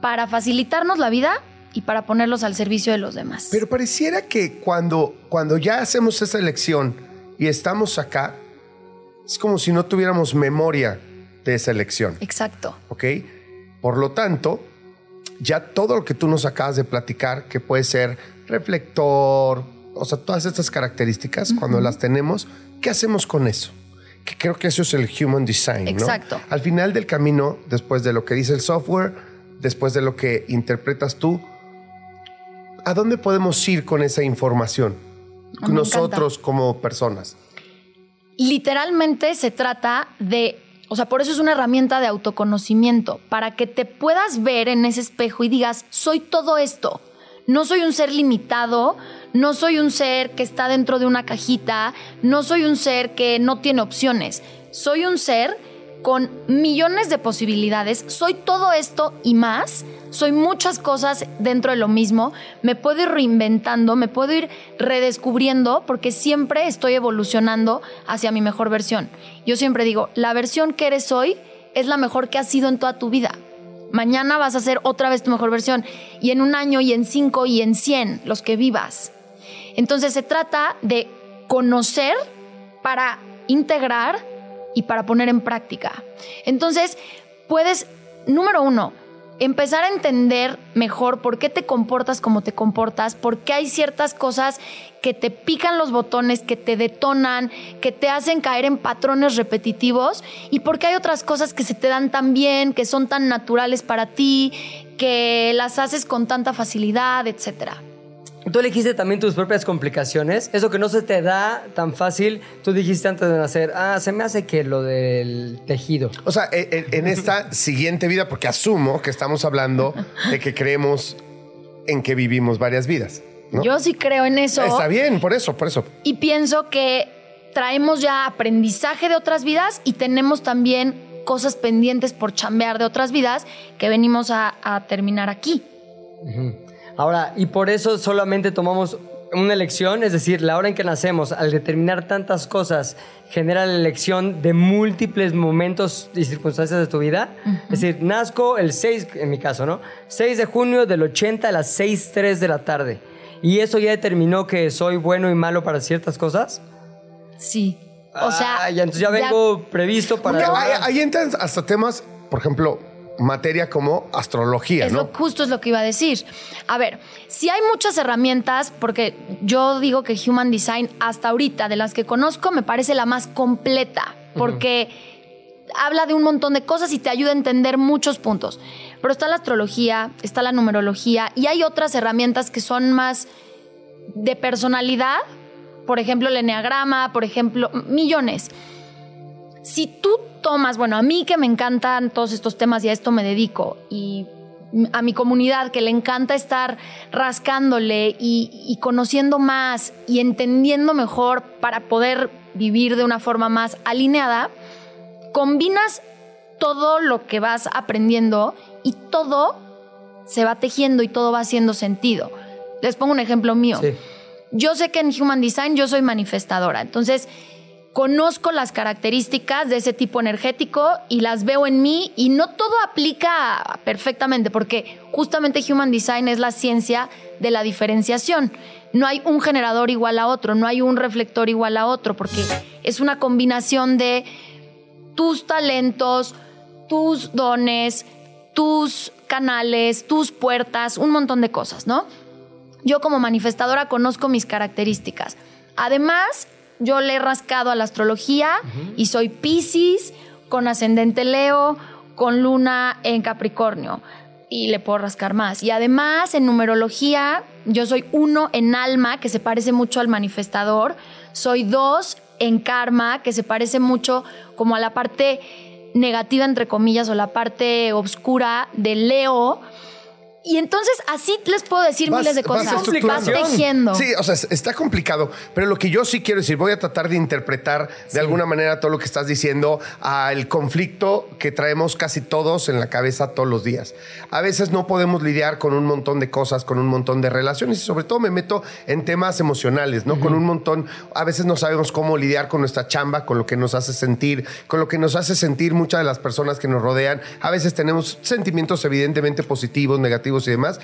para facilitarnos la vida y para ponerlos al servicio de los demás. Pero pareciera que cuando, cuando ya hacemos esa elección y estamos acá, es como si no tuviéramos memoria de esa elección. Exacto. ¿ok? Por lo tanto, ya todo lo que tú nos acabas de platicar, que puede ser reflector, o sea, todas estas características, cuando las tenemos, ¿qué hacemos con eso? Que creo que eso es el human design, ¿no? Exacto. Al final del camino, después de lo que dice el software, después de lo que interpretas tú, ¿a dónde podemos ir con esa información? Me Nosotros como personas. Literalmente se trata de, o sea, por eso es una herramienta de autoconocimiento, para que te puedas ver en ese espejo y digas, soy todo esto. No soy un ser limitado, no soy un ser que está dentro de una cajita, no soy un ser que no tiene opciones. Soy un ser con millones de posibilidades, soy todo esto y más, soy muchas cosas dentro de lo mismo, me puedo ir reinventando, me puedo ir redescubriendo porque siempre estoy evolucionando hacia mi mejor versión. Yo siempre digo, la versión que eres hoy es la mejor que has sido en toda tu vida. Mañana vas a ser otra vez tu mejor versión y en un año y en cinco y en cien los que vivas. Entonces se trata de conocer para integrar y para poner en práctica. Entonces, puedes, número uno, empezar a entender mejor por qué te comportas como te comportas, por qué hay ciertas cosas que te pican los botones, que te detonan, que te hacen caer en patrones repetitivos y por qué hay otras cosas que se te dan tan bien, que son tan naturales para ti, que las haces con tanta facilidad, etcétera. Tú elegiste también tus propias complicaciones. Eso que no se te da tan fácil, tú dijiste antes de nacer, ah, se me hace que lo del tejido. O sea, e- e- en, esta siguiente vida, porque asumo que estamos hablando de que creemos en que vivimos varias vidas. ¿no? Yo sí creo en eso. Está bien, por eso, por eso. Y pienso que traemos ya aprendizaje de otras vidas y tenemos también cosas pendientes por chambear de otras vidas que venimos a, a terminar aquí. Ahora, y por eso solamente tomamos una elección, es decir, la hora en que nacemos, al determinar tantas cosas, genera la elección de múltiples momentos y circunstancias de tu vida. Es decir, nazco el 6, en mi caso, ¿no? 6 de junio del 80 a las 6.03 de la tarde. ¿Y eso ya determinó que soy bueno y malo para ciertas cosas? Sí. O sea, Ah, ya, entonces ya vengo previsto para... Ahí entran hasta temas, por ejemplo, materia como astrología, Es ¿no? lo, justo es lo que iba a decir. A ver, si hay muchas herramientas, porque yo digo que Human Design hasta ahorita, de las que conozco, me parece la más completa, porque habla de un montón de cosas y te ayuda a entender muchos puntos. Pero está la astrología, está la numerología y hay otras herramientas que son más de personalidad, por ejemplo, el enneagrama, por ejemplo, millones. Si tú tomas, bueno, a mí que me encantan todos estos temas y a esto me dedico, y a mi comunidad que le encanta estar rascándole y, y conociendo más y entendiendo mejor para poder vivir de una forma más alineada, combinas todo lo que vas aprendiendo y todo se va tejiendo y todo va haciendo sentido. Les pongo un ejemplo mío. Sí. Yo sé que en Human Design yo soy manifestadora, entonces conozco las características de ese tipo energético y las veo en mí y no todo aplica perfectamente porque justamente Human Design es la ciencia de la diferenciación. No hay un generador igual a otro, no hay un reflector igual a otro porque es una combinación de tus talentos, tus dones, tus canales, tus puertas, un montón de cosas, ¿no? Yo como manifestadora conozco mis características. Además, yo le he rascado a la astrología y soy Pisces con ascendente Leo, con luna en Capricornio. Y le puedo rascar más. Y además, en numerología, yo soy uno en alma, que se parece mucho al manifestador. Soy dos en karma, que se parece mucho como a la parte negativa, entre comillas, o la parte oscura de Leo. Y entonces así les puedo decir Vas- miles de vas cosas. Vas, estructurando. tejiendo. Sí, o sea, es- está complicado, pero lo que yo sí quiero decir, voy a tratar de interpretar de alguna manera todo lo que estás diciendo al conflicto que traemos casi todos en la cabeza todos los días. A veces no podemos lidiar con un montón de cosas, con un montón de relaciones y sobre todo me meto en temas emocionales, ¿no? Con un montón, a veces no sabemos cómo lidiar con nuestra chamba, con lo que nos hace sentir, con lo que nos hace sentir muchas de las personas que nos rodean. A veces tenemos sentimientos evidentemente positivos, negativos y demás.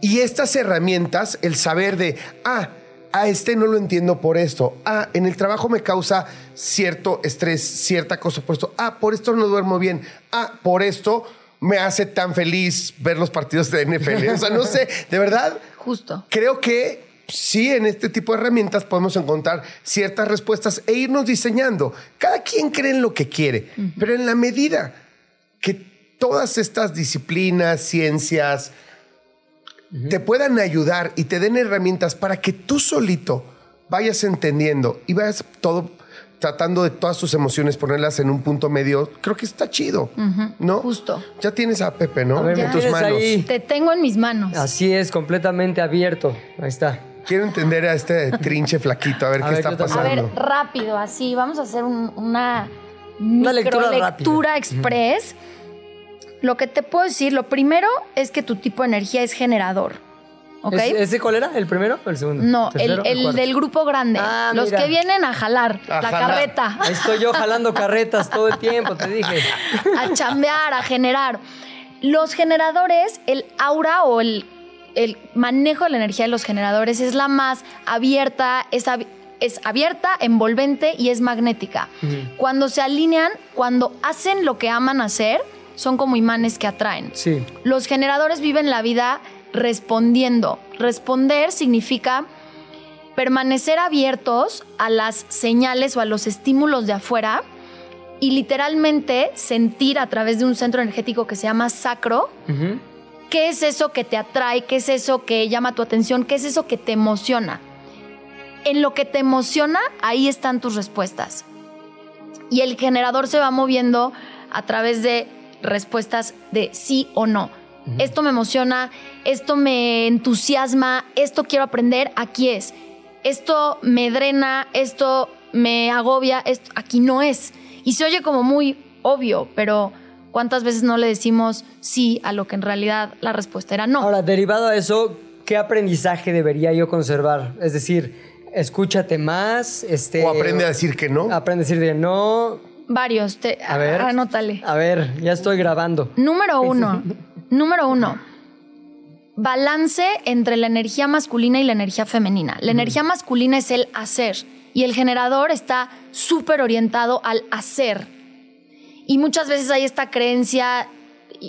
Y estas herramientas, el saber de, ah, a este no lo entiendo por esto, ah, en el trabajo me causa cierto estrés, cierta cosa por esto, ah, por esto no duermo bien, ah, por esto me hace tan feliz ver los partidos de NFL. O sea, no sé, de verdad, Justo. creo que sí, en este tipo de herramientas podemos encontrar ciertas respuestas e irnos diseñando. Cada quien cree en lo que quiere, pero en la medida que todas estas disciplinas, ciencias, te puedan ayudar y te den herramientas para que tú solito vayas entendiendo y vayas todo tratando de todas tus emociones ponerlas en un punto medio, creo que está chido, ¿no? Justo. Ya tienes a Pepe, ¿no? A ver, en tus manos. ahí. Te tengo en mis manos. Así es, completamente abierto. Ahí está. Quiero entender a este trinche flaquito, a ver A qué ver, está también. A pasando. ver, rápido, así. Vamos a hacer un- una, Una lectura rápida. express. Lo que te puedo decir, lo primero es que tu tipo de energía es generador. ¿Ok? ¿Es- ¿Ese cuál era? ¿El primero o el segundo? no, el, del grupo grande. Ah, los mira. que vienen a jalar A la jalar. carreta. Ahí estoy yo jalando carretas todo el tiempo, te dije. a chambear, a generar. Los generadores, el aura o el, el manejo de la energía de los generadores es la más abierta, es, ab- es abierta, envolvente y es magnética. Cuando se alinean, cuando hacen lo que aman hacer, son como imanes que atraen. Sí. Los generadores viven la vida respondiendo. Responder significa permanecer abiertos a las señales o a los estímulos de afuera y literalmente sentir a través de un centro energético que se llama sacro qué es eso que te atrae, qué es eso que llama tu atención, qué es eso que te emociona. En lo que te emociona, ahí están tus respuestas. Y el generador se va moviendo a través de respuestas de sí o no. Esto me emociona, esto me entusiasma, esto quiero aprender, aquí es. Esto me drena, esto me agobia, esto aquí no es. Y se oye como muy obvio, pero ¿cuántas veces no le decimos sí a lo que en realidad la respuesta era no? Ahora, derivado a eso, ¿qué aprendizaje debería yo conservar? Es decir, escúchate más, este... O aprende a decir que no. Aprende a decir que no. Varios, te, A ver. anótale. A ver, ya estoy grabando. Número uno. número uno. Balance entre la energía masculina y la energía femenina. La energía masculina es el hacer y el generador está súper orientado al hacer. Y muchas veces hay esta creencia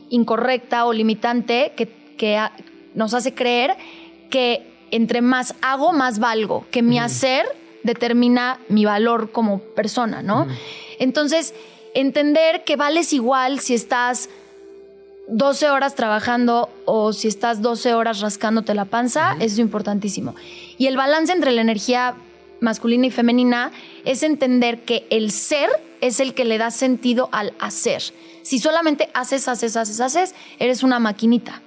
incorrecta o limitante que, que a- nos hace creer que entre más hago, más valgo, que mi hacer determina mi valor como persona, ¿no? Entonces, entender que vales igual si estás 12 horas trabajando o si estás 12 horas rascándote la panza, eso es importantísimo. Y el balance entre la energía masculina y femenina es entender que el ser es el que le da sentido al hacer. Si solamente haces, haces, haces, haces, eres una maquinita.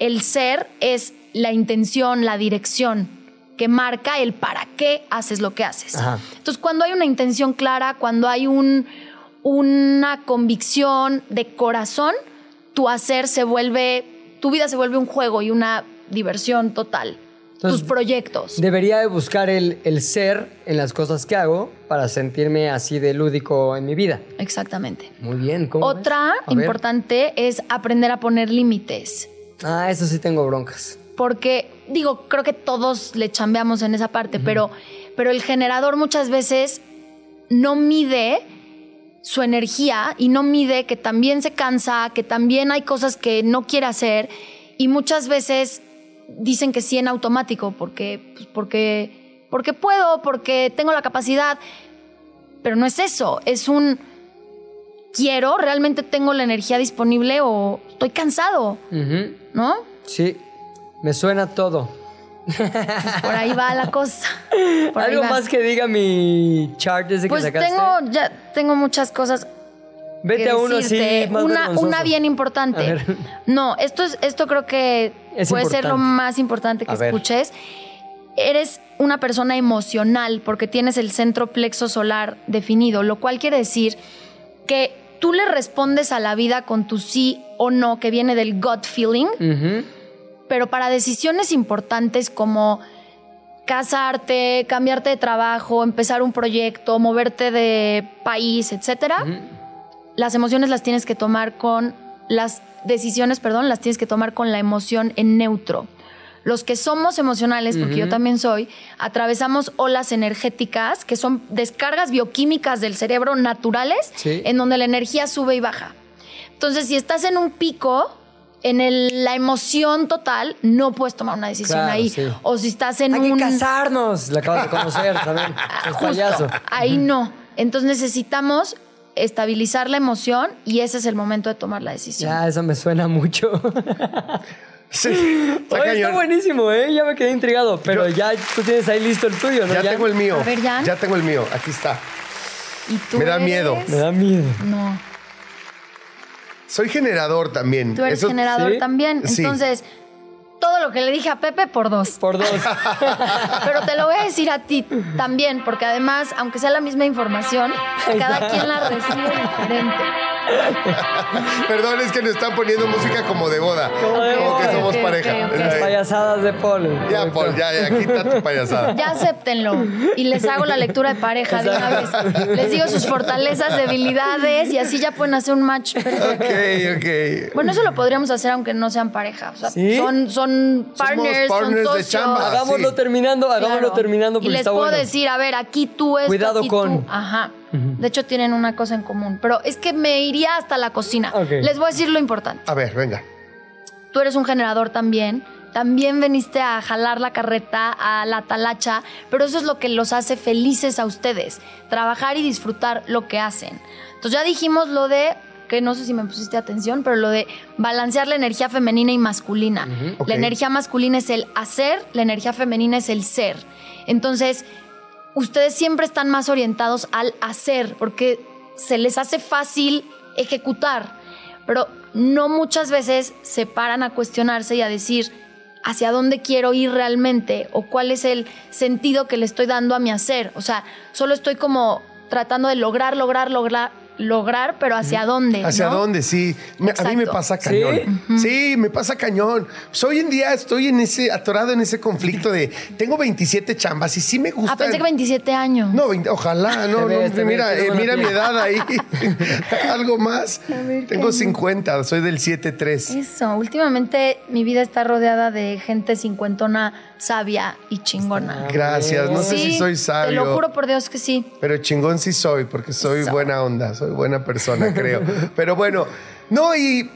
El ser es la intención, la dirección que marca el para qué haces lo que haces. Ajá. Entonces, cuando hay una intención clara, cuando hay un, una convicción de corazón, tu hacer se vuelve, tu vida se vuelve un juego y una diversión total. Entonces, Tus proyectos. Debería de buscar el, el ser en las cosas que hago para sentirme así de lúdico en mi vida. Exactamente. Muy bien. ¿cómo? Otra ver. importante es aprender a poner límites. Ah, eso sí tengo broncas. porque digo, creo que todos le chambeamos en esa parte, pero, pero el generador muchas veces no mide su energía y no mide que también se cansa, que también hay cosas que no quiere hacer y muchas veces dicen que sí en automático porque, pues, porque, porque puedo, porque tengo la capacidad, pero no es eso, es un quiero, realmente tengo la energía disponible o estoy cansado. ¿no? Sí, me suena todo. Por ahí va la cosa. Por ¿Algo más que diga mi chart desde Pues que sacaste? tengo, ya tengo muchas cosas. Vete que a uno decirte. así, más una, una bien importante. No, esto es, esto creo que Es puede ser lo más importante que escuches. Eres una persona emocional porque tienes el centro plexo solar definido, lo cual quiere decir que tú le respondes a la vida con tu sí o no, que viene del gut feeling. Pero para decisiones importantes como casarte, cambiarte de trabajo, empezar un proyecto, moverte de país, etcétera, las emociones las tienes que tomar con las decisiones, perdón, las tienes que tomar con la emoción en neutro. Los que somos emocionales, porque yo también soy, atravesamos olas energéticas que son descargas bioquímicas del cerebro naturales, Sí. en donde la energía sube y baja. Entonces, si estás en un pico, en el- la emoción total, no puedes tomar una decisión Claro, ahí. sí. O si estás en Hay que un... casarnos. La acabas de conocer también. Es Justo, payaso. ahí no. Entonces necesitamos estabilizar la emoción y ese es el momento de tomar la decisión. Ya, eso me suena mucho. Sí, está Oye, está buenísimo, ¿eh? Ya me quedé intrigado. Pero Yo- ya tú tienes ahí listo el tuyo, ¿no? Ya tengo el mío. A ver, Jan. Ya tengo el mío. Aquí está. ¿Y tú Me da eres? miedo. Me da miedo. No, Soy generador también. tú eres Eso- generador ¿sí? también. Sí. Entonces, todo lo que le dije a Pepe por dos. Por dos. Pero te lo voy a decir a ti también, porque además, aunque sea la misma información, cada quien la recibe diferente. Perdón, es que nos están poniendo música como de boda. Como de que boda. somos pareja. ok, ok. Las payasadas de Paul. Ya, Paul, ya, ya, quita tu payasada. Ya acéptenlo y les hago la lectura de pareja de una vez. Les digo sus fortalezas, debilidades y así ya pueden hacer un match perfecto. Ok, ok. Bueno, eso lo podríamos hacer aunque no sean pareja. O sea, ¿Sí? son, son partners, partners de son socios. chamba. Hagámoslo sí. terminando, hagámoslo Claro. terminando Y les está puedo bueno. decir, a ver, aquí tú esto, Cuidado aquí con. tú. Ajá. De hecho, tienen una cosa en común. Pero es que me iría hasta la cocina. Les voy a decir lo importante. A ver, venga. Tú eres un generador también. También veniste a jalar la carreta, a la talacha, pero eso es lo que los hace felices a ustedes. Trabajar y disfrutar lo que hacen. Entonces ya dijimos lo de, que no sé si me pusiste atención, pero lo de balancear la energía femenina y masculina. La energía masculina es el hacer, la energía femenina es el ser. Entonces, ustedes siempre están más orientados al hacer, porque se les hace fácil ejecutar, pero no muchas veces se paran a cuestionarse y a decir hacia dónde quiero ir realmente o cuál es el sentido que le estoy dando a mi hacer. O sea, solo estoy como tratando de lograr, lograr, lograr, lograr, pero hacia dónde. ¿Hacia ¿no? dónde? Sí. Me- a mí me pasa cañón. ¿Sí? me pasa cañón. Pues hoy en día estoy en ese, atorado en ese conflicto de tengo 27 chambas y sí me gusta. Ah, pensé que 27 años. No, 20 ojalá, no, ves, no, ves, mira, eh, mira mi edad ahí. Algo más. ver, Tengo ¿qué? 50, soy del 7-3. Eso, últimamente mi vida está rodeada de gente cincuentona sabia y chingona. Gracias, no sé si soy sabio. Te lo juro por Dios que sí. Pero chingón sí soy, porque soy buena onda, soy buena persona, creo. Pero bueno, no, y.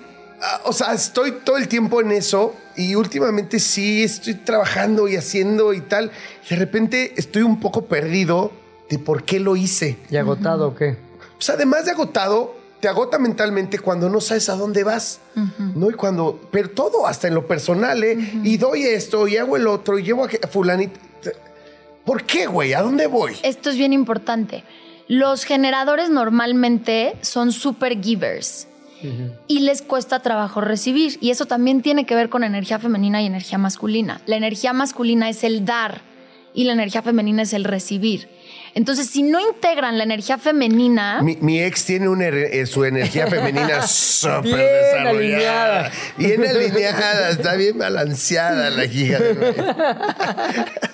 ah, O sea, estoy todo el tiempo en eso y últimamente sí estoy trabajando y haciendo y tal. De repente estoy un poco perdido de por qué lo hice. ¿Y agotado o qué? Pues además de agotado, te agota mentalmente cuando no sabes a dónde vas, ¿no? Y cuando, pero todo, hasta en lo personal, ¿eh? Y doy esto y hago el otro y llevo a fulanito. ¿Por qué, güey? ¿A dónde voy? Esto es bien importante. Los generadores normalmente son super givers y les cuesta trabajo recibir. Y eso también tiene que ver con energía femenina y energía masculina. La energía masculina es el dar y la energía femenina es el recibir. Entonces, si no integran la energía femenina, Mi, mi ex tiene una, eh, su energía femenina súper Bien desarrollada. alineada. Bien alineada, está bien balanceada la hija. de-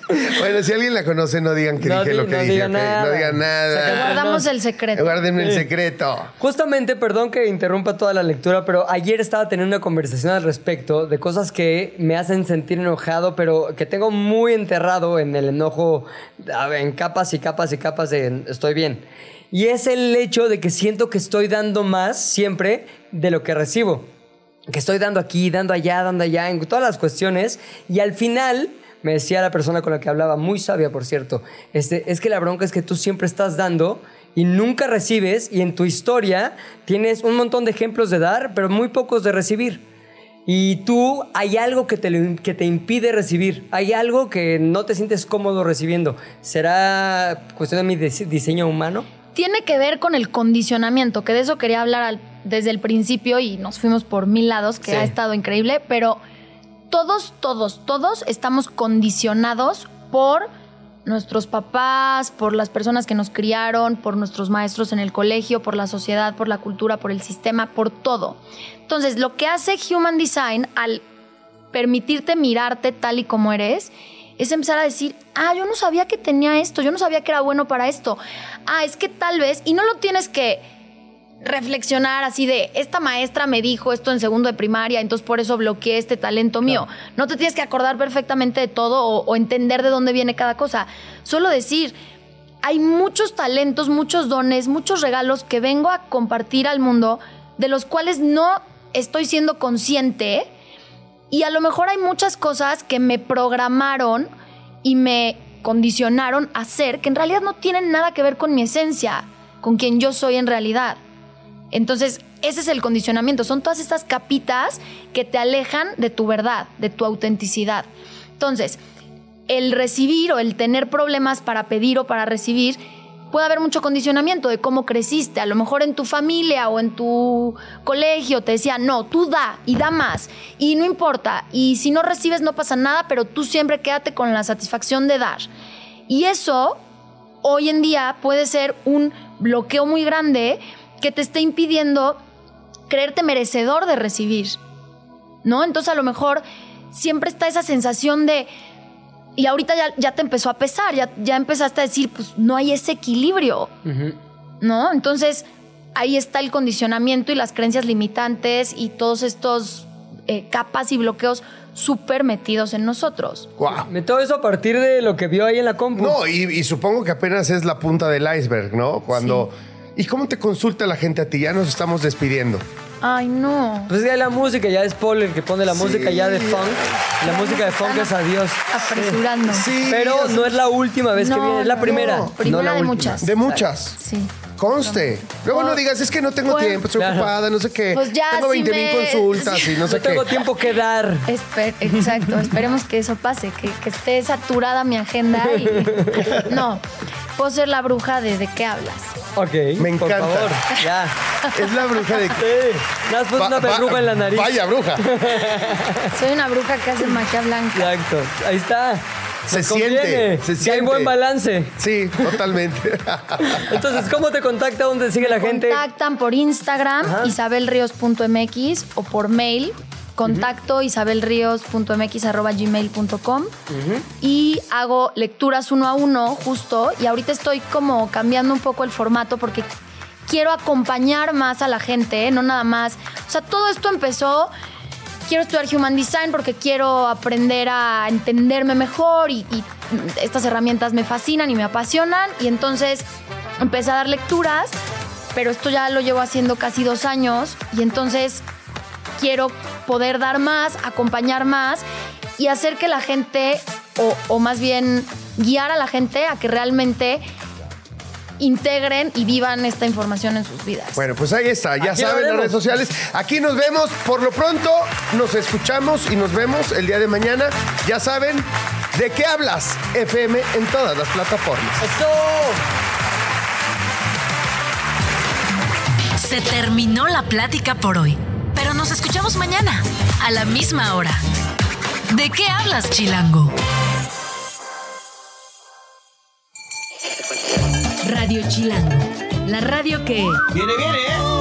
bueno, si alguien la conoce, no digan que No dije di- lo que no dije. digan ok, nada. No digan nada. guardamos el secreto. Guárdenme el secreto. Justamente, perdón que interrumpa toda la lectura, pero ayer estaba teniendo una conversación al respecto de cosas que me hacen sentir enojado, pero que tengo muy enterrado en el enojo, en capas y capas y capas de estoy bien. Y es el hecho de que siento que estoy dando más siempre de lo que recibo. Que estoy dando aquí, dando allá, dando allá, en todas las cuestiones. Y al final, me decía la persona con la que hablaba, muy sabia por cierto, este, es que la bronca es que tú siempre estás dando y nunca recibes y en tu historia tienes un montón de ejemplos de dar, pero muy pocos de recibir. Y tú hay algo que te, que te impide recibir, hay algo que no te sientes cómodo recibiendo. ¿Será cuestión de mi dise- diseño humano? tiene que ver con el condicionamiento, que de eso quería hablar al- desde el principio y nos fuimos por mil lados, que Sí. ha estado increíble, pero todos, todos, todos estamos condicionados por nuestros papás, por las personas que nos criaron, por nuestros maestros en el colegio, por la sociedad, por la cultura, por el sistema, por todo. Entonces, lo que hace Human Design al permitirte mirarte tal y como eres, es empezar a decir, ah, yo no sabía que tenía esto, yo no sabía que era bueno para esto. Ah, es que tal vez, y no lo tienes que reflexionar así de, esta maestra me dijo esto en segundo de primaria, entonces por eso bloqueé este talento mío. No te tienes que acordar perfectamente de todo o, o entender de dónde viene cada cosa. Solo decir, hay muchos talentos, muchos dones, muchos regalos que vengo a compartir al mundo, de los cuales no estoy siendo consciente. Y a lo mejor hay muchas cosas que me programaron y me condicionaron a hacer que en realidad no tienen nada que ver con mi esencia, con quien yo soy en realidad. Entonces, ese es el condicionamiento. Son todas estas capitas que te alejan de tu verdad, de tu autenticidad. Entonces, el recibir o el tener problemas para pedir o para recibir, puede haber mucho condicionamiento de cómo creciste. A lo mejor en tu familia o en tu colegio te decían, no, tú da y da más. Y no importa. Y si no recibes no pasa nada, pero tú siempre quédate con la satisfacción de dar. Y eso hoy en día puede ser un bloqueo muy grande que te esté impidiendo creerte merecedor de recibir. ¿No? Entonces a lo mejor siempre está esa sensación de, y ahorita ya, ya te empezó a pesar, ya, ya empezaste a decir, pues no hay ese equilibrio, ¿no? Entonces ahí está el condicionamiento y las creencias limitantes y todos estos eh, capas y bloqueos súper metidos en nosotros. Wow. Todo eso a partir de lo que vio ahí en la compu. No, y, y supongo que apenas es la punta del iceberg, ¿no? Cuando. ¿Y cómo te consulta la gente a ti? Ya nos estamos despidiendo. Ay, no. Pues hay la música, ya es Paul el que pone la Sí. música ya de funk. La música de funk es adiós. Apresurando. Sí. Pero no es la última vez que viene, es la no, primera. no. Primera no la de última. muchas. De muchas. Sí. Conste. Luego no digas, es que no tengo Bueno, tiempo, estoy claro. ocupada, no sé qué. Pues ya, tengo si 20 mil me- consultas y no sé No tengo qué. tiempo que dar. Espe- exacto, esperemos que eso pase, que, que esté saturada mi agenda y... No, puedo ser la bruja de de qué hablas. Ok, Me por encanta. favor. Ya. Es la bruja de. Sí. Nada más puse una verruga en la nariz. Vaya bruja. Soy una bruja que hace magia blanca. Exacto. Ahí está. Se siente, se Ya hay siente. buen balance. Sí, totalmente. Entonces, ¿cómo te contacta? ¿Dónde sigue la gente? Contactan por Instagram, isabelrios.mx o por mail, contacto isabelrios.mx arroba gmail.com y hago lecturas uno a uno justo y ahorita estoy como cambiando un poco el formato porque quiero acompañar más a la gente, ¿eh? no nada más. O sea, todo esto empezó quiero estudiar Human Design porque quiero aprender a entenderme mejor y, y estas herramientas me fascinan y me apasionan. Y entonces empecé a dar lecturas, pero esto ya lo llevo haciendo casi dos años y entonces quiero poder dar más, acompañar más y hacer que la gente, o, o más bien guiar a la gente a que realmente integren y vivan esta información en sus vidas. Bueno, pues ahí está. Ya Aquí saben las redes sociales. Aquí nos vemos. Por lo pronto, nos escuchamos y nos vemos el día de mañana. Ya saben de qué hablas. FM en todas las plataformas. Se terminó la plática por hoy, pero nos escuchamos mañana, a la misma hora. ¿De qué hablas, Chilango? Radio Chilango, la radio que... Viene, viene, ¿eh?